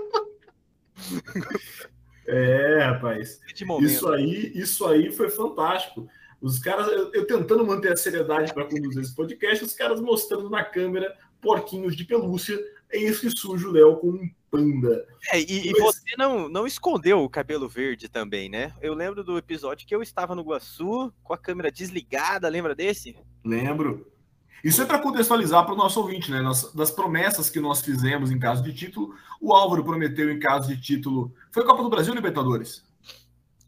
É, rapaz. Isso aí, isso aí foi fantástico. Os caras, eu, eu tentando manter a seriedade para conduzir esse podcast, os caras mostrando na câmera porquinhos de pelúcia. É isso que surge o Léo com um panda. É, e, Mas... e, você não, não escondeu o cabelo verde também, né? Eu lembro do episódio que eu estava no Guaçu com a câmera desligada, lembra desse? Lembro. Isso é para contextualizar para o nosso ouvinte, né? Nas, das promessas que nós fizemos em caso de título, o Álvaro prometeu em caso de título. Foi Copa do Brasil ou Libertadores?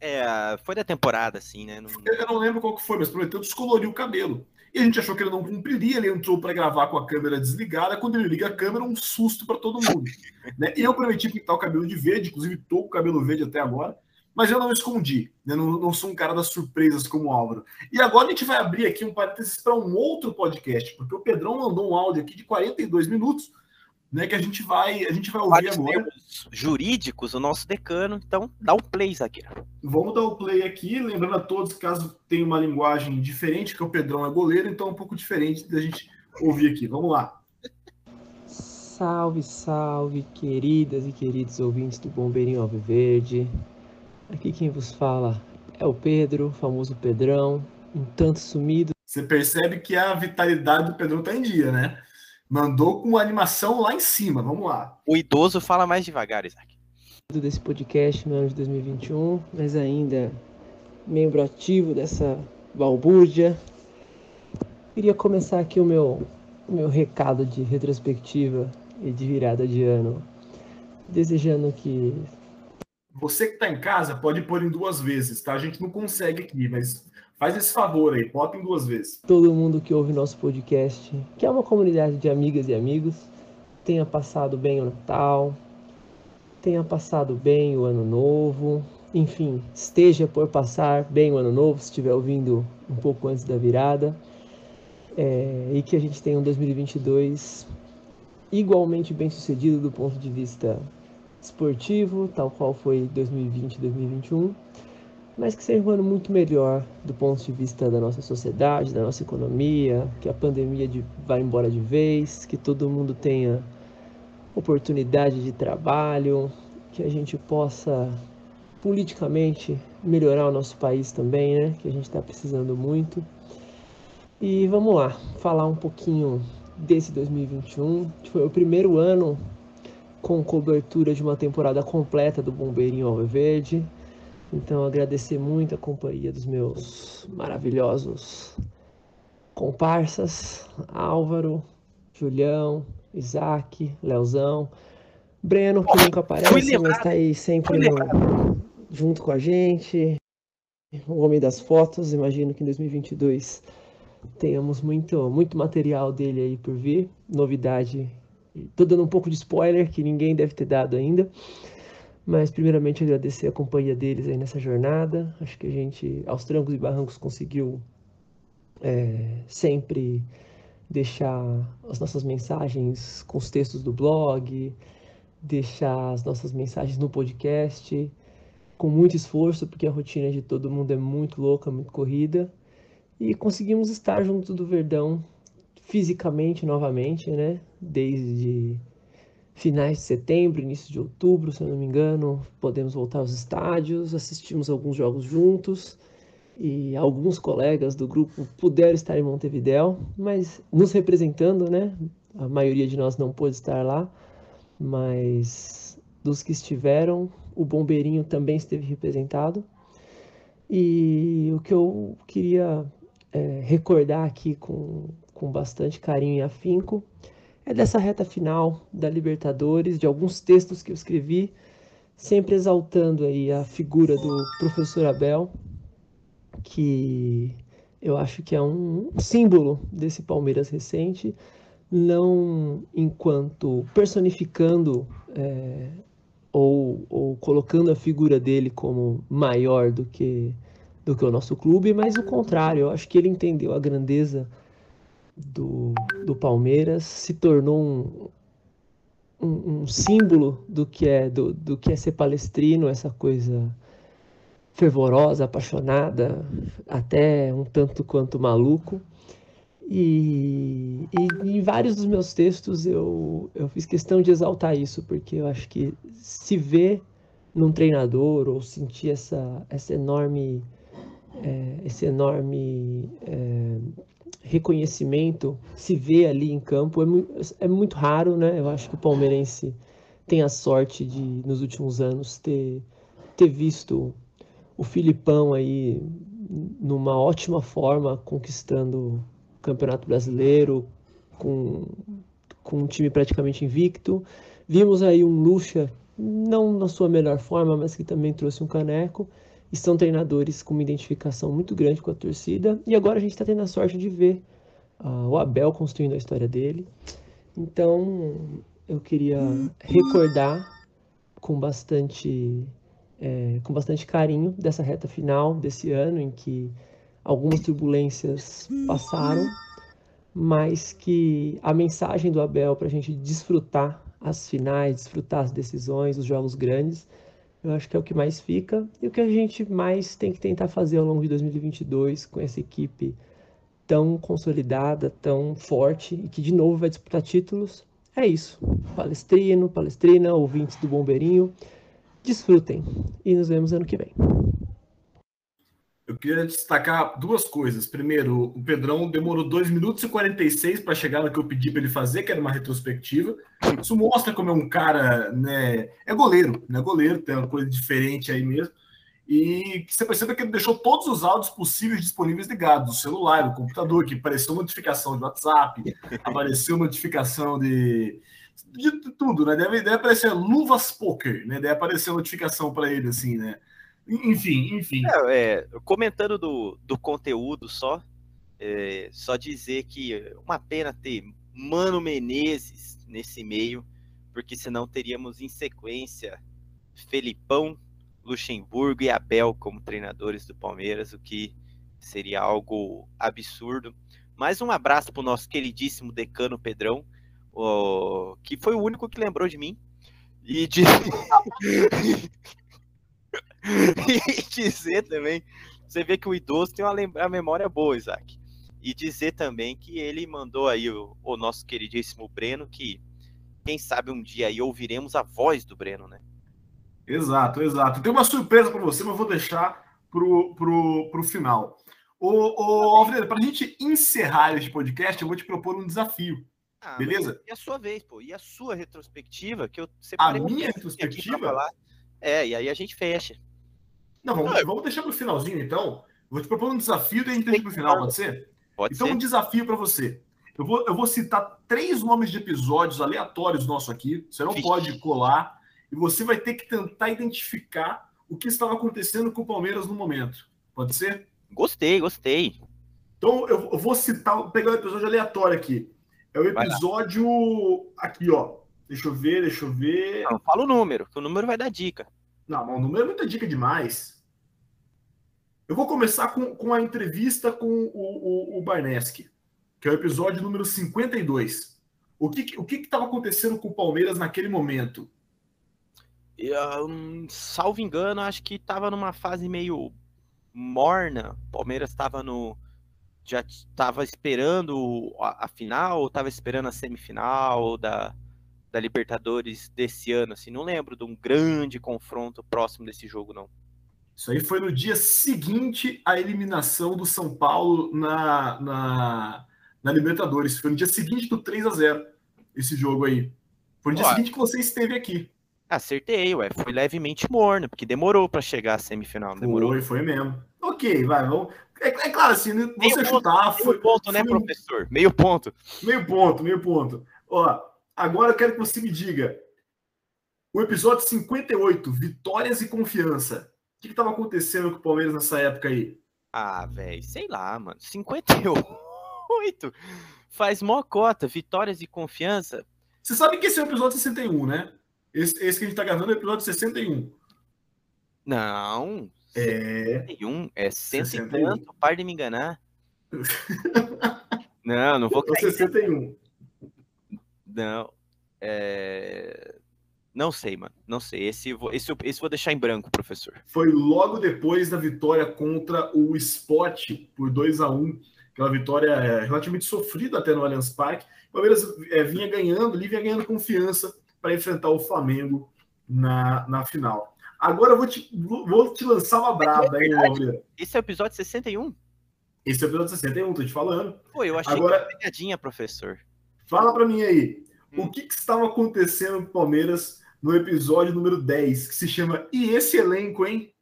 É, foi da temporada, assim, né? Não... Eu não lembro qual que foi, mas prometeu descolorir o cabelo. E a gente achou que ele não cumpriria, ele entrou para gravar com a câmera desligada. Quando ele liga a câmera, um susto para todo mundo. né? Eu prometi pintar o cabelo de verde, inclusive estou com o cabelo verde até agora mas eu não escondi. Né? Não, não, sou um cara das surpresas como o Álvaro. E agora a gente vai abrir aqui um parênteses para um outro podcast, porque o Pedrão mandou um áudio aqui de 42 minutos, né? Que a gente vai, a gente vai ouvir Vários agora. Jurídicos, o nosso decano. Então, dá o um play, Zagueiro. Vamos dar o um play aqui, lembrando a todos, caso tenha uma linguagem diferente, que o Pedrão é goleiro, então é um pouco diferente da gente ouvir aqui. Vamos lá. Salve, salve, queridas e queridos ouvintes do Bombeirinho Alviverde. Aqui quem vos fala é o Pedro, famoso Pedrão, um tanto sumido. Você percebe que a vitalidade do Pedrão tá em dia, né? Mandou com animação lá em cima, vamos lá. O idoso fala mais devagar, Isaac. Desse podcast no ano de 2021, mas ainda membro ativo dessa balbúrdia. Queria começar aqui o meu, o meu recado de retrospectiva e de virada de ano, desejando que você que está em casa pode pôr em duas vezes, tá? A gente não consegue aqui, mas faz esse favor aí, bota em duas vezes. Todo mundo que ouve nosso podcast, que é uma comunidade de amigas e amigos, tenha passado bem o Natal, tenha passado bem o Ano Novo, enfim, esteja por passar bem o Ano Novo, se estiver ouvindo um pouco antes da virada, é, e que a gente tenha um 2022 igualmente bem sucedido do ponto de vista esportivo, tal qual foi 2020 2021, mas que seja um ano muito melhor do ponto de vista da nossa sociedade, da nossa economia, que a pandemia de, vá embora de vez, que todo mundo tenha oportunidade de trabalho, que a gente possa politicamente melhorar o nosso país também, né? Que a gente está precisando muito. E vamos lá, falar um pouquinho desse 2021. Foi o primeiro ano com cobertura de uma temporada completa do Bombeirinho Alviverde. Então, agradecer muito a companhia dos meus maravilhosos comparsas, Álvaro, Julião, Isaac, Leozão, Breno, que nunca aparece, mas está aí sempre no, junto com a gente. O homem das fotos, imagino que em 2022 tenhamos muito, muito material dele aí por vir, novidade. Tô dando um pouco de spoiler que ninguém deve ter dado ainda. Mas primeiramente agradecer a companhia deles aí nessa jornada. Acho que a gente, aos trancos e barrancos, conseguiu é, sempre deixar as nossas mensagens com os textos do blog, deixar as nossas mensagens no podcast, com muito esforço, porque a rotina de todo mundo é muito louca, muito corrida. E conseguimos estar junto do Verdão fisicamente novamente, né? Desde finais de setembro, início de outubro, se eu não me engano, podemos voltar aos estádios, assistimos alguns jogos juntos e alguns colegas do grupo puderam estar em Montevidéu, mas nos representando, né? A maioria de nós não pôde estar lá, mas dos que estiveram, o Bombeirinho também esteve representado. E o que eu queria é, recordar aqui com, com bastante carinho e afinco. É dessa reta final da Libertadores, de alguns textos que eu escrevi, sempre exaltando aí a figura do professor Abel, que eu acho que é um símbolo desse Palmeiras recente, não enquanto personificando é, ou, ou colocando a figura dele como maior do que do que o nosso clube, mas o contrário, eu acho que ele entendeu a grandeza do, do Palmeiras, se tornou um, um, um, símbolo do que é do, do que é ser palestrino, essa coisa fervorosa, apaixonada, até um tanto quanto maluco. E, e, em vários dos meus textos eu, eu fiz questão de exaltar isso, porque eu acho que se ver num treinador ou sentir essa, essa enorme, é, esse enorme é, reconhecimento, se ver ali em campo, é, é muito raro, né? Eu acho que o palmeirense tem a sorte de, nos últimos anos, ter, ter visto o Filipão aí numa ótima forma, conquistando Campeonato Brasileiro, com, com um time praticamente invicto. Vimos aí um Lucha, não na sua melhor forma, mas que também trouxe um caneco. E são treinadores com uma identificação muito grande com a torcida. E agora a gente está tendo a sorte de ver uh, o Abel construindo a história dele. Então eu queria recordar com bastante, é, com bastante carinho dessa reta final desse ano em que algumas turbulências passaram, mas que a mensagem do Abel para a gente desfrutar as finais, desfrutar as decisões, os jogos grandes, eu acho que é o que mais fica e o que a gente mais tem que tentar fazer ao longo de 2022 com essa equipe tão consolidada, tão forte e que de novo vai disputar títulos. É isso. Palestrino, palestrina, ouvintes do Bombeirinho, desfrutem e nos vemos ano que vem. Eu queria destacar duas coisas. Primeiro, o Pedrão demorou 2 minutos e 46 para chegar no que eu pedi para ele fazer, que era uma retrospectiva. Isso mostra como é um cara, né? É goleiro, né? Goleiro, tem uma coisa diferente aí mesmo. E você percebe que ele deixou todos os áudios possíveis disponíveis ligados, o celular, o computador, que apareceu notificação de WhatsApp, apareceu notificação de, de tudo, né? Deve, deve aparecer luvas poker, né? Deve aparecer notificação para ele, assim, né? Enfim, enfim. É, é, comentando do, do conteúdo só, é, só dizer que uma pena ter Mano Menezes nesse meio, porque senão teríamos em sequência Felipão, Luxemburgo e Abel como treinadores do Palmeiras, o que seria algo absurdo. Mais um abraço para o nosso queridíssimo decano Pedrão, que foi o único que lembrou de mim. E de... e dizer também, você vê que o idoso tem uma memória boa, Isaac. E dizer também que ele mandou aí o, o nosso queridíssimo Breno que quem sabe um dia aí ouviremos a voz do Breno, né? Exato, exato. Tem uma surpresa para você, mas vou deixar pro, pro, pro final. Ô, ô Alfredo, para a gente encerrar este podcast, eu vou te propor um desafio. Ah, beleza? E a sua vez, pô. E a sua retrospectiva, que eu separei. A minha retrospectiva? É, e aí a gente fecha. Não, vamos, Não, vamos deixar para o finalzinho, então. Vou te propor um desafio e a gente deixa para o final, pode ser? Pode então, ser. um desafio para você. Eu vou, eu vou citar três nomes de episódios aleatórios nossos aqui. Você não Vixe. pode colar. E você vai ter que tentar identificar o que estava acontecendo com o Palmeiras no momento. Pode ser? Gostei, gostei. Então, eu, eu vou citar, vou pegar um episódio aleatório aqui. É o episódio. Aqui, ó. Deixa eu ver, deixa eu ver. Não, fala o número, que o número vai dar dica. Não, mas o número é muita dica demais. Eu vou começar com, com a entrevista com o, o, o Barneski que é o episódio número 52. O que o que estava acontecendo com o Palmeiras naquele momento? Um, salvo engano, acho que estava numa fase meio morna. O Palmeiras estava no já estava esperando a, a final, ou estava esperando a semifinal da, da Libertadores desse ano, assim, não lembro de um grande confronto próximo desse jogo, não. Isso aí foi no dia seguinte à eliminação do São Paulo na, na, na Libertadores. Foi no dia seguinte do 3 a 0 esse jogo aí. Foi no dia Ué. seguinte que você esteve aqui. Acertei, ué. Foi levemente morno, porque demorou para chegar à semifinal. Demorou. Foi, foi mesmo. Ok, vai, vamos. É, é claro, assim, né, você meio chutar. Ponto, foi, meio ponto, né, professor? Meio ponto. Meio ponto, meio ponto. Ó, agora eu quero que você me diga. O episódio 58, Vitórias e Confiança. O que estava acontecendo com o Palmeiras nessa época aí? Ah, velho, sei lá, mano. 58 muito. Faz mó cota, vitórias e confiança. Você sabe que esse é o episódio 61, né? Esse, esse que a gente tá gravando é o episódio 61. Não. É. 61. É cento e tanto, par de me enganar. não, não vou cair. 61. Não. É... Não sei, mano. Não sei. Esse, esse, esse vou deixar em branco, professor. Foi logo depois da vitória contra o Sport por 2 a 1 aquela vitória é, relativamente sofrida até no Allianz Parque. O Palmeiras é, vinha ganhando, ali vinha ganhando confiança para enfrentar o Flamengo na, na final. Agora eu vou te, vou te lançar uma braba aí, Palmeiras. Esse é o episódio 61? Esse é o episódio 61, tô te falando. Pô, eu achei Agora, que pegadinha, professor. Fala para mim aí, hum. o que, que estava acontecendo com o Palmeiras no episódio número 10, que se chama E esse elenco, hein?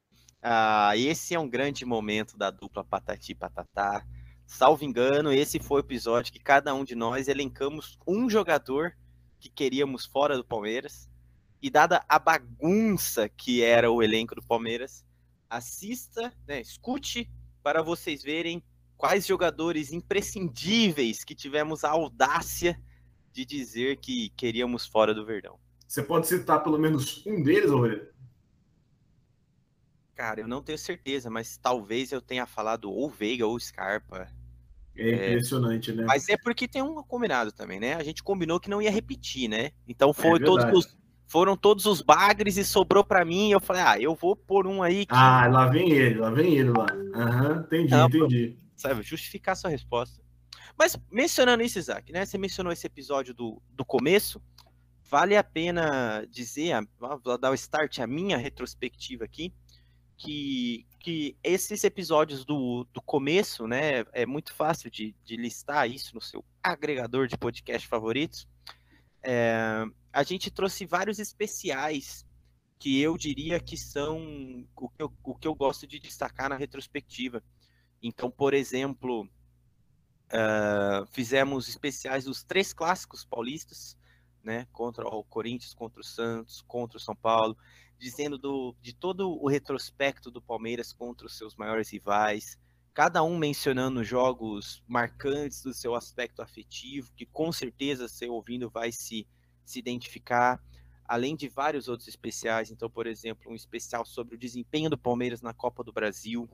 Ah, esse é um grande momento da dupla Patati Patatá. Salvo engano, esse foi o episódio que cada um de nós elencamos um jogador que queríamos fora do Palmeiras. E dada a bagunça que era o elenco do Palmeiras, assista, né, escute para vocês verem quais jogadores imprescindíveis que tivemos a audácia de dizer que queríamos fora do Verdão. Você pode citar pelo menos um deles, Aurélio? Cara, eu não tenho certeza, mas talvez eu tenha falado ou Veiga ou Scarpa. É, impressionante, é, né? Mas é porque tem um combinado também, né? A gente combinou que não ia repetir, né? Então foi é todos os, foram todos os bagres e sobrou para mim. Eu falei, ah, eu vou pôr um aí. Que... Ah, lá vem ele, lá vem ele lá. Aham, uhum, entendi, não, entendi. Sabe, justificar sua resposta. Mas mencionando isso, Isaac, né? Você mencionou esse episódio do, do começo. Vale a pena dizer, vou dar o start a minha retrospectiva aqui que, que esses episódios do, do começo, né, é muito fácil de, de listar isso no seu agregador de podcast favoritos. É, a gente trouxe vários especiais que eu diria que são o que eu, o que eu gosto de destacar na retrospectiva. Então, por exemplo, uh, fizemos especiais dos três clássicos paulistas, né, contra o Corinthians, contra o Santos, contra o São Paulo dizendo do, de todo o retrospecto do Palmeiras contra os seus maiores rivais, cada um mencionando jogos marcantes do seu aspecto afetivo, que com certeza você ouvindo vai se, se identificar, além de vários outros especiais. Então, por exemplo, um especial sobre o desempenho do Palmeiras na Copa do Brasil,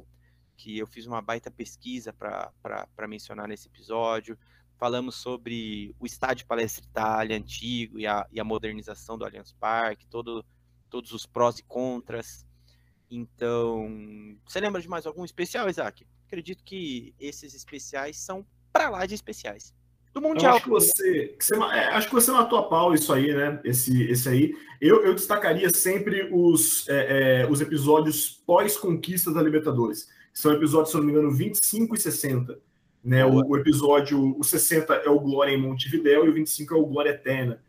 que eu fiz uma baita pesquisa para mencionar nesse episódio. Falamos sobre o estádio Palestra Itália antigo e a, e a modernização do Allianz Parque, todo todos os prós e contras. Então, você lembra de mais algum especial, Isaac? Acredito que esses especiais são para lá de especiais. Do Mundial. acho que você, que você é, acho que você matou a pau isso aí, né? Esse, esse aí. Eu, eu destacaria sempre os, é, é, os episódios pós-conquista da Libertadores. São episódios, se não me engano, 25 e 60. Né? O, o, episódio, o 60 é o Glória em Montevidéu e o 25 é o Glória Eterna.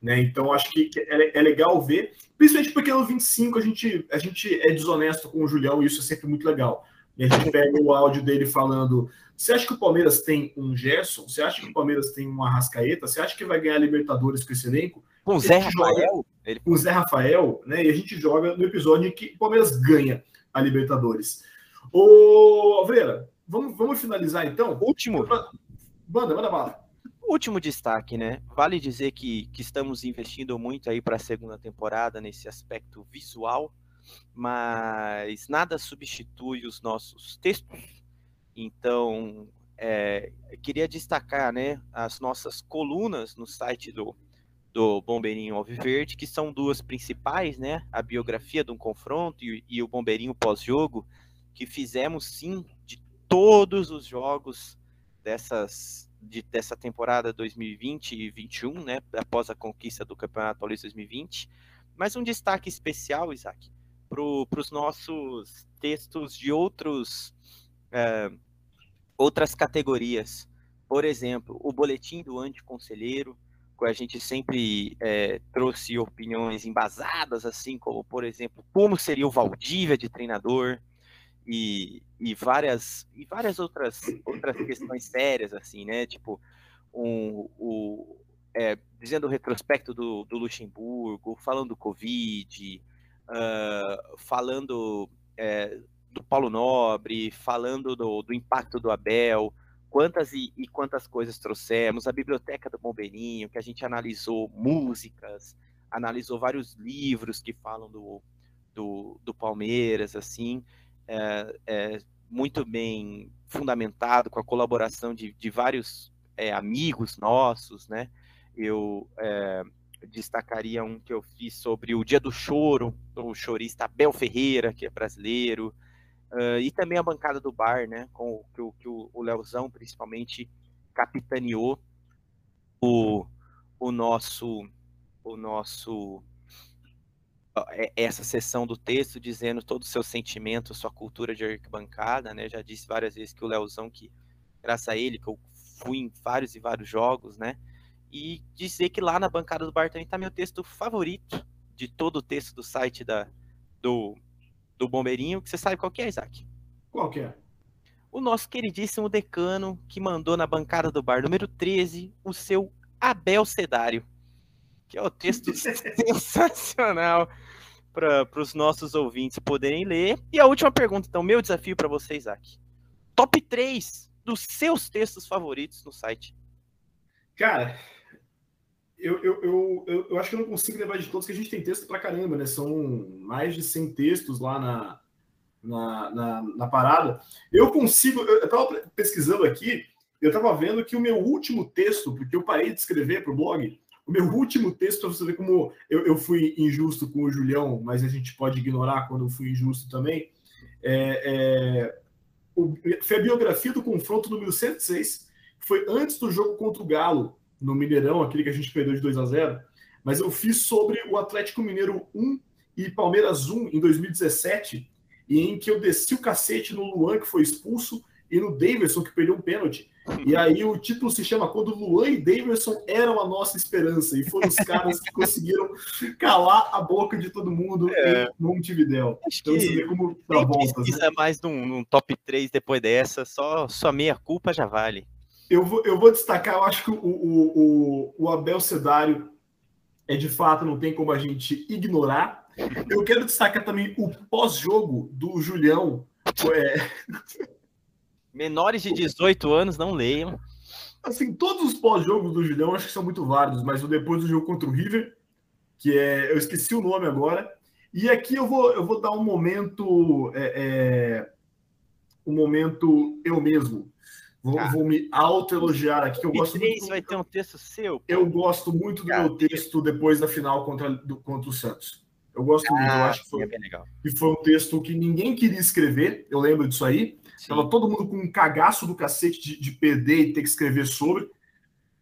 Né? Então, acho que é, é legal ver, principalmente porque no 25 a gente, a gente é desonesto com o Julião e isso é sempre muito legal. E a gente pega o áudio dele falando: você acha que o Palmeiras tem um Gerson? Você acha que o Palmeiras tem uma Arrascaeta? Você acha que vai ganhar Libertadores com esse elenco? Com o Zé Rafael? Ele... Com o Zé Rafael, né? E a gente joga no episódio em que o Palmeiras ganha a Libertadores. Ô, Alveira, vamos, vamos finalizar então? Último. Banda, manda bala. Último destaque, né? Vale dizer que, que estamos investindo muito aí para a segunda temporada nesse aspecto visual, mas nada substitui os nossos textos. Então, é, queria destacar, né, as nossas colunas no site do, do Bombeirinho Alviverde, que são duas principais, né? A biografia de um confronto e, e o Bombeirinho pós-jogo, que fizemos sim de todos os jogos dessas de, dessa temporada 2020 e 2021, né, após a conquista do Campeonato Paulista 2020. Mas um destaque especial, Isaac, para os nossos textos de outros, é, outras categorias. Por exemplo, o boletim do anticonselheiro, que a gente sempre é, trouxe opiniões embasadas, assim como, por exemplo, como seria o Valdívia de treinador, e, e várias e várias outras outras questões sérias assim né? Tipo um, o é, dizendo o retrospecto do, do Luxemburgo falando do Covid uh, falando é, do Paulo Nobre falando do, do impacto do Abel quantas e, e, quantas coisas trouxemos a biblioteca do Bombeirinho que a gente analisou músicas analisou vários livros que falam do, do, do Palmeiras assim é, é, muito bem fundamentado, com a colaboração de, de vários é, amigos nossos, né? Eu é, destacaria um que eu fiz sobre o Dia do Choro, o chorista Abel Ferreira, que é brasileiro, uh, e também a bancada do bar, né? Com que o, que o Leozão principalmente capitaneou o, o nosso o nosso essa seção do texto dizendo todo o seu sentimento, sua cultura de arquibancada, né? Já disse várias vezes que o Leozão, que graças a ele, que eu fui em vários e vários jogos, né? E dizer que lá na bancada do bar também tá meu texto favorito de todo o texto do site da, do, do Bombeirinho, que você sabe qual que é, Isaac? Qual que é? O nosso queridíssimo decano que mandou na bancada do bar número 13 o seu Abel Cedário que é o texto sensacional para os nossos ouvintes poderem ler. E a última pergunta, então, meu desafio para você, Isaac. Top 3 dos seus textos favoritos no site. Cara, eu, eu, eu, eu, acho que eu não consigo levar de todos, que a gente tem texto pra caramba, né? São mais de 100 textos lá na, na, na, na parada. Eu consigo, eu estava pesquisando aqui, eu estava vendo que o meu último texto, porque eu parei de escrever para o blog, o meu último texto, para você ver como eu, eu, fui injusto com o Julião, mas a gente pode ignorar quando eu fui injusto também. É, é, o, foi a biografia do confronto número 106, que foi antes do jogo contra o Galo, no Mineirão, aquele que a gente perdeu de 2 a 0 Mas eu fiz sobre o Atlético Mineiro 1 e Palmeiras 1 em 2017, e em que eu desci o cacete no Luan, que foi expulso, e no Davidson, que perdeu um pênalti. E aí o título se chama Quando Luan e Davidson eram a nossa esperança. E foram os caras que conseguiram calar a boca de todo mundo é. em Montevidéu. Acho então você vê como dá voltas. Né? mais num, num, top 3 depois dessa, só, só meia culpa já vale. Eu vou, eu vou destacar, eu acho que o, o, o, o Abel Cedário é de fato, não tem como a gente ignorar. Eu quero destacar também o pós-jogo do Julião. É... Menores de 18 anos não leiam. Assim, todos os pós-jogos do Julião acho que são muito válidos, mas o depois do jogo contra o River, que é. Eu esqueci o nome agora. E aqui eu vou, eu vou dar um momento. É, é, um momento eu mesmo. Vou, ah. vou me auto-elogiar aqui. Eu gosto muito, vai ter um texto seu. Eu gosto muito do meu texto depois da final contra, do, contra o Santos. Eu gosto ah, muito, eu ah, acho que foi, é que foi, um texto que ninguém queria escrever, eu lembro disso aí. Sim. Tava todo mundo com um cagaço do cacete de, de perder e ter que escrever sobre.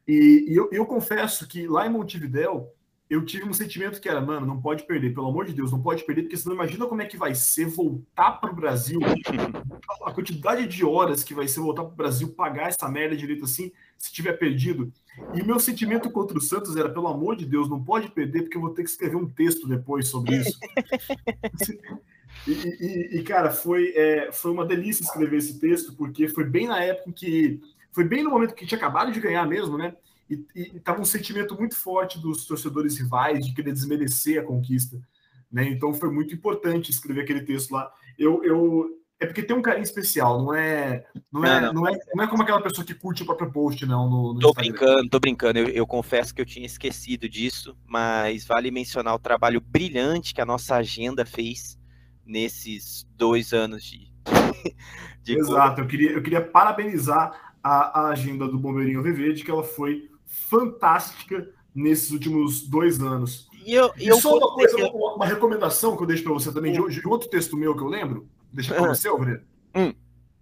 E, e eu, eu, confesso que lá em Montevidéu, eu tive um sentimento que era, mano, não pode perder, pelo amor de Deus, não pode perder, porque senão imagina como é que vai ser voltar para o Brasil, a quantidade de horas que vai ser voltar para o Brasil, pagar essa merda direito assim, se tiver perdido. E meu sentimento contra o Santos era, pelo amor de Deus, não pode perder, porque eu vou ter que escrever um texto depois sobre isso. e, e, e, cara, foi, é, foi uma delícia escrever esse texto, porque foi bem na época em que. Foi bem no momento que tinha acabado de ganhar mesmo, né? E, estava um sentimento muito forte dos torcedores rivais de querer desmerecer a conquista. Né? Então foi muito importante escrever aquele texto lá. Eu, eu, é porque tem um carinho especial, não é, não é, não, não. não é, não é como aquela pessoa que curte o próprio post, não. No, no tô Instagram. brincando, tô brincando. Eu, eu, confesso que eu tinha esquecido disso, mas vale mencionar o trabalho brilhante que a nossa agenda fez nesses dois anos de. de Exato, eu queria, eu queria parabenizar a, a agenda do Bombeirinho Viverde, que ela foi fantástica nesses últimos dois anos. E, eu, e eu só uma coisa, uma, uma, recomendação que eu deixo para você também, de, de, outro texto meu que eu lembro, deixa para você, Alfredo. Hum.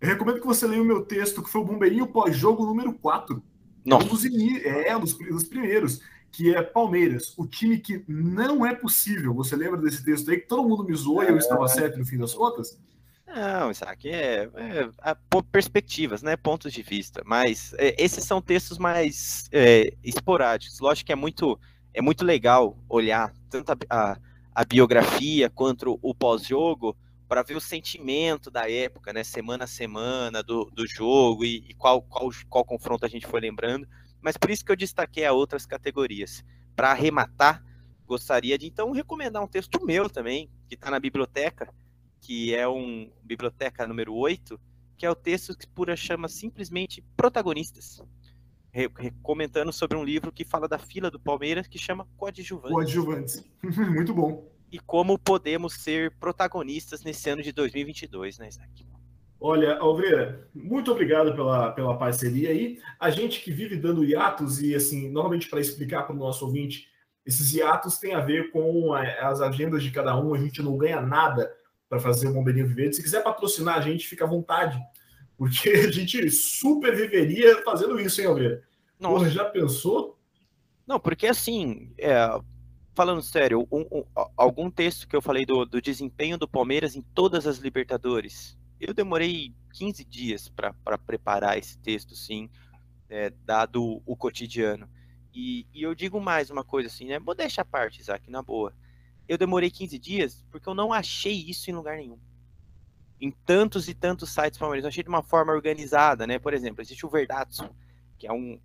Eu recomendo que você leia o meu texto, que foi o Bombeirinho pós-jogo número 4. Nossa. Um dos, é, um dos primeiros, que é Palmeiras, o time que não é possível. Você lembra desse texto aí que todo mundo me zoou e eu estava certo no fim das contas? Não, isso aqui é, é, é, perspectivas, né? Pontos de vista. Mas é, esses são textos mais é, esporádicos. Lógico que é muito, é muito legal olhar tanto a, a, a biografia quanto o pós-jogo para ver o sentimento da época, né? Semana a semana do, do jogo e, e qual, qual, qual confronto a gente foi lembrando. Mas por isso que eu destaquei a outras categorias. Para arrematar, gostaria de então recomendar um texto meu também, que está na biblioteca que é um biblioteca número 8, que é o texto que Pura chama simplesmente Protagonistas, re comentando sobre um livro que fala da fila do Palmeiras que chama Coadjuvantes. Coadjuvantes. Muito bom. E como podemos ser protagonistas nesse ano de 2022, né, Isaac? Olha, Alveira, muito obrigado pela, pela parceria aí. A gente que vive dando hiatos e, assim, normalmente para explicar para o nosso ouvinte, esses hiatos têm a ver com as agendas de cada um, a gente não ganha nada para fazer o Bombeirinho Viver. Se quiser patrocinar a gente, fica à vontade, porque a gente super viveria fazendo isso, hein, Alveira? Porra, já pensou? Não, porque assim, é, falando sério, um, um, algum texto que eu falei do, do, desempenho do Palmeiras em todas as Libertadores, eu demorei 15 dias para preparar esse texto, sim, é, dado o cotidiano. E, e, eu digo mais uma coisa assim, né? Modéstia à parte, Isaac, na boa eu demorei 15 dias porque eu não achei isso em lugar nenhum. Em tantos e tantos sites palmeirenses, eu achei de uma forma organizada, né? Por exemplo, existe o Verdatsu, que é um,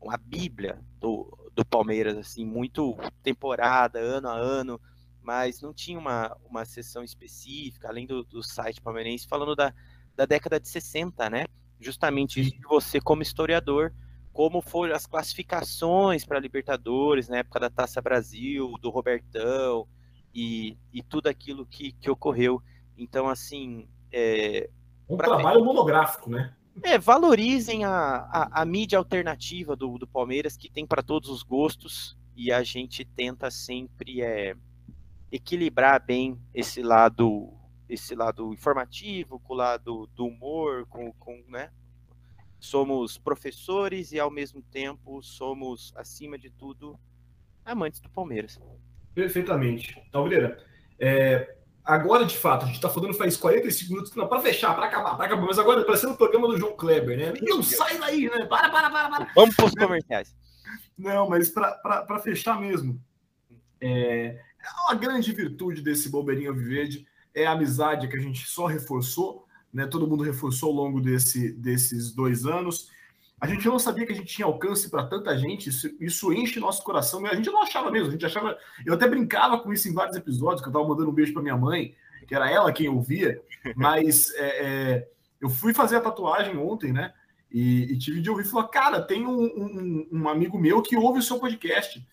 uma bíblia do, do Palmeiras, assim, muito temporada, ano a ano, mas não tinha uma, uma sessão específica, além do, do site palmeirense, falando da, da década de 60, né? Justamente isso de você, como historiador, como foram as classificações para Libertadores na época da Taça Brasil, do Robertão e, e tudo aquilo que, que ocorreu. Então, assim. É, um trabalho monográfico, né? É, valorizem a, a, a mídia alternativa do, do Palmeiras, que tem para todos os gostos, e a gente tenta sempre é, equilibrar bem esse lado esse lado informativo com o lado do humor, com, com né, somos professores e ao mesmo tempo somos, acima de tudo, amantes do Palmeiras. Perfeitamente. Alveira, é, agora de fato, a gente está falando faz 45 minutos, para fechar, para acabar, para acabar, mas agora tá parecendo o programa do João Kleber, né? Não sai daí, né? Para, para, para, para. Vamos para os comerciais. Não, mas para fechar mesmo, é, é uma grande virtude desse Bobeirinho Viverde é a amizade que a gente só reforçou né? Todo mundo reforçou ao longo desse, desses dois anos. A gente não sabia que a gente tinha alcance para tanta gente, isso, isso, enche nosso coração. A gente não achava mesmo, a gente achava. Eu até brincava com isso em vários episódios, que eu estava mandando um beijo para minha mãe, que era ela quem ouvia, mas é, é, eu fui fazer a tatuagem ontem, né? E, e tive de ouvir e falou: Cara, tem um, um, um, amigo meu que ouve o seu podcast.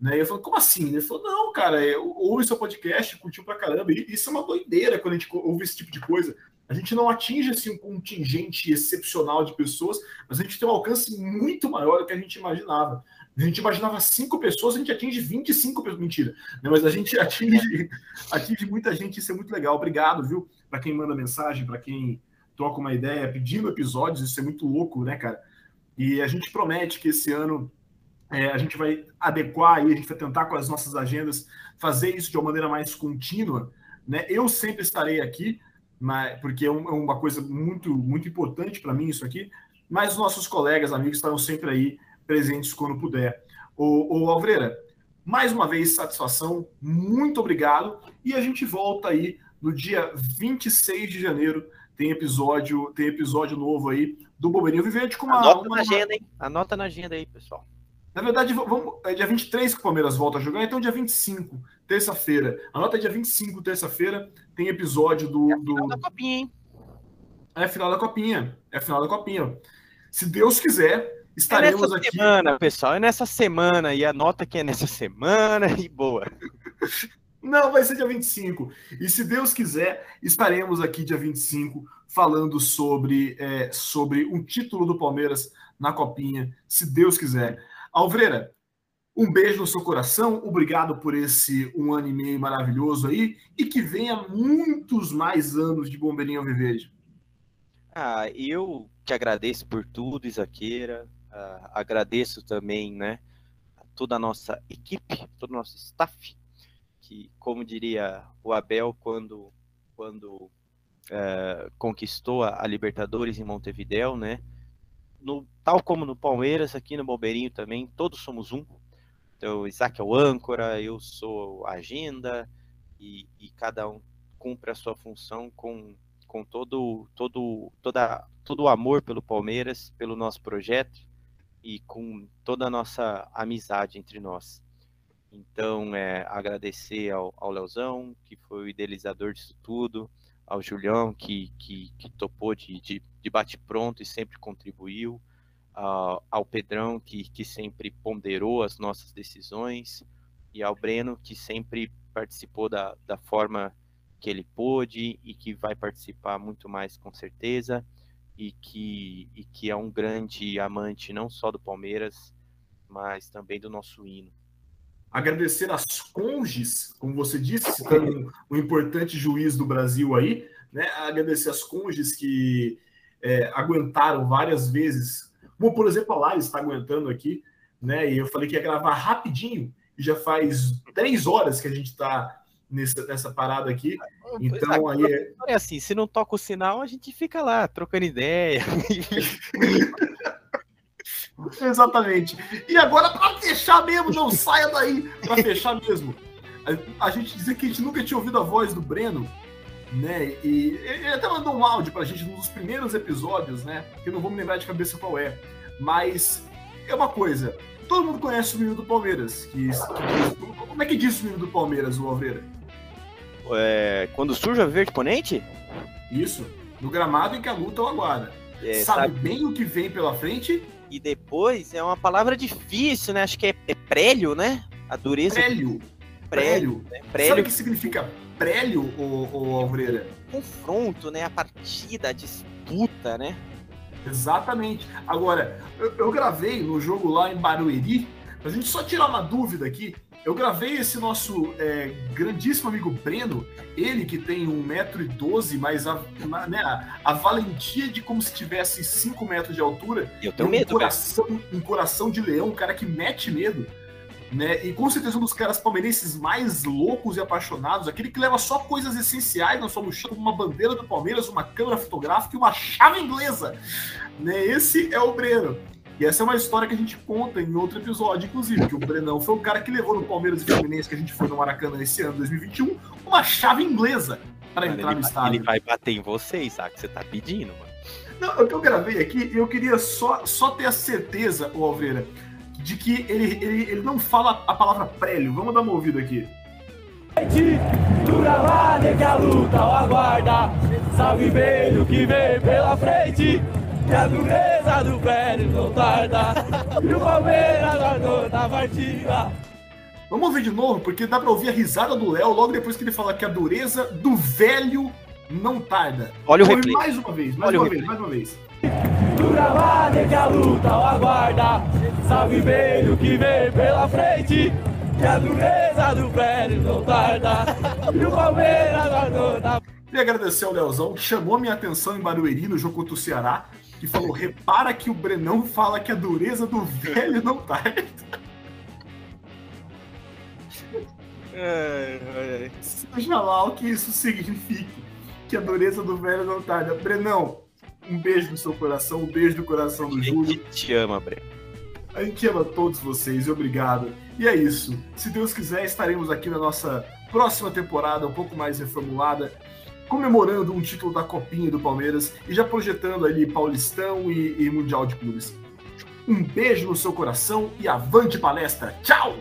Né? Eu falei: Como assim? Ele falou: Não, cara, ouve o seu podcast, curtiu pra caramba. E isso é uma doideira quando a gente ouve esse tipo de coisa A gente não atinge assim, um contingente excepcional de pessoas, mas a gente tem um alcance muito maior do que a gente imaginava. A gente imaginava cinco pessoas, a gente atinge 25 pessoas. Mentira, né? mas a gente atinge, atinge muita gente, isso é muito legal. Obrigado, viu? Para quem manda mensagem, para quem troca uma ideia, pedindo episódios, isso é muito louco, né, cara? E a gente promete que esse ano é, a gente vai adequar e a gente vai tentar com as nossas agendas fazer isso de uma maneira mais contínua. Né? Eu sempre estarei aqui, mas, porque é, é uma coisa muito, muito importante para mim isso aqui, mas os nossos colegas, amigos, estarão sempre aí presentes quando puder. O, o Alvreira, mais uma vez, satisfação, muito obrigado, e a gente volta aí no dia 26 de janeiro, tem episódio, tem episódio novo aí do Bobeirinho Vivente com uma... Anota uma, na agenda, hein? Anota na agenda aí, pessoal. Na verdade, vamos, é dia 23 que o Palmeiras volta a jogar, então dia 25, terça-feira. Anota dia 25, terça-feira, tem episódio do. É a final da Copinha, hein? É a final da Copinha. É a final da Copinha. Se Deus quiser, estaremos é nessa aqui. semana, pessoal. É nessa semana. E anota que é nessa semana e boa. Não, vai ser dia 25. E se Deus quiser, estaremos aqui dia 25 falando sobre, é, sobre um título do Palmeiras na Copinha, se Deus quiser. Alvreira, um beijo no seu coração, obrigado por esse um ano e meio maravilhoso aí e que venha muitos mais anos de Bombeirinho Viverde. Ah, eu te agradeço por tudo, Isaqueira. Ah, agradeço também, né, a toda a nossa equipe, todo o nosso staff, que, como diria o Abel quando, quando uh, conquistou a, a Libertadores em Montevideo, né, no, tal como no Palmeiras, aqui no Bobeirinho também, todos somos um. Então, o Isaac é o âncora, eu sou a agenda, e, e cada um cumpre a sua função com, com todo, todo, toda, todo o amor pelo Palmeiras, pelo nosso projeto e com toda a nossa amizade entre nós. Então, é, agradecer ao, ao Leozão, que foi o idealizador disso tudo, ao Julião, que, que, que topou de, de, de bate-pronto e sempre contribuiu, uh, ao Pedrão, que, que sempre ponderou as nossas decisões, e ao Breno, que sempre participou da, da forma que ele pôde e que vai participar muito mais com certeza, e que, e que é um grande amante não só do Palmeiras, mas também do nosso hino agradecer às conges, como você disse, citando um, um importante juiz do Brasil aí, né? Agradecer às conges que é, aguentaram várias vezes, como por exemplo a Lares está aguentando aqui, né? E eu falei que ia gravar rapidinho, e já faz três horas que a gente está nessa, nessa parada aqui. Então aí é... é assim, se não toca o sinal, a gente fica lá trocando ideia. Exatamente. E agora, para fechar mesmo, não saia daí. Para fechar mesmo. A, a, gente dizia que a gente nunca tinha ouvido a voz do Breno, né? E ele até mandou um áudio pra gente nos primeiros episódios, né? Que eu não vou me lembrar de cabeça qual é. Mas é uma coisa. Todo mundo conhece o menino do Palmeiras. Que, que, como é que diz o menino do Palmeiras, o Alveira? É, quando surge a verde ponente? Isso. No gramado em que a luta o aguarda. É, sabe, sabe bem o que vem pela frente e depois é uma palavra difícil, né? Acho que é, é prélio, né? A dureza. Prélio. Prélio. Né? prélio. Sabe o que significa prélio, ô, ô Alvreira? Confronto, né? A partida, a disputa, né? Exatamente. Agora, eu, eu gravei no jogo lá em Barueri, pra gente só tirar uma dúvida aqui. Eu gravei esse nosso é, grandíssimo amigo Breno, ele que tem 1,12m, mas a, né, a, valentia de como se tivesse 5 metros de altura. Eu tenho um medo. Coração, um coração de leão, um cara que mete medo. Né? E com certeza um dos caras palmeirenses mais loucos e apaixonados, aquele que leva só coisas essenciais na sua mochila, uma bandeira do Palmeiras, uma câmera fotográfica e uma chave inglesa. Né? Esse é o Breno. E essa é uma história que a gente conta em outro episódio, inclusive, que o Brenão foi o cara que levou no Palmeiras e Fluminense, que a gente foi no Maracanã esse ano, 2021, uma chave inglesa para entrar no estádio. Ele vai bater em vocês, sabe? Que você tá pedindo, mano. Não, é o que eu gravei aqui, eu queria só, só ter a certeza, o Alveira, de que ele, ele, ele não fala a palavra prélio. Vamos dar uma ouvida aqui. Dura lá, que a luta o aguarda. Salve velho que vem pela frente. E a dureza do velho não tarda. E o Palmeiras guardou na partida. Vamos ouvir de novo, porque dá pra ouvir a risada do Léo logo depois que ele fala que a dureza do velho não tarda. Olha o replay. Mais uma vez, mais Olha uma vez, mais uma vez. Gramado é que a luta o aguarda Salve velho que vem pela frente Que a dureza do velho não tarda E o Palmeiras guardou na Queria agradecer ao Leozão, que chamou a minha atenção em Barueri, no jogo contra o Ceará, que falou: repara que o Brenão fala que a dureza do velho não tarda. Seja lá o que isso signifique, que a dureza do velho não tarda. Brenão, um beijo no seu coração, um beijo no coração do A Júlio. gente te ama, Breno. A gente ama todos vocês e obrigado. E é isso. Se Deus quiser, estaremos aqui na nossa próxima temporada, um pouco mais reformulada, comemorando um título da Copinha do Palmeiras e já projetando ali Paulistão e, e Mundial de Clubes. Um beijo no seu coração e avante palestra. Tchau!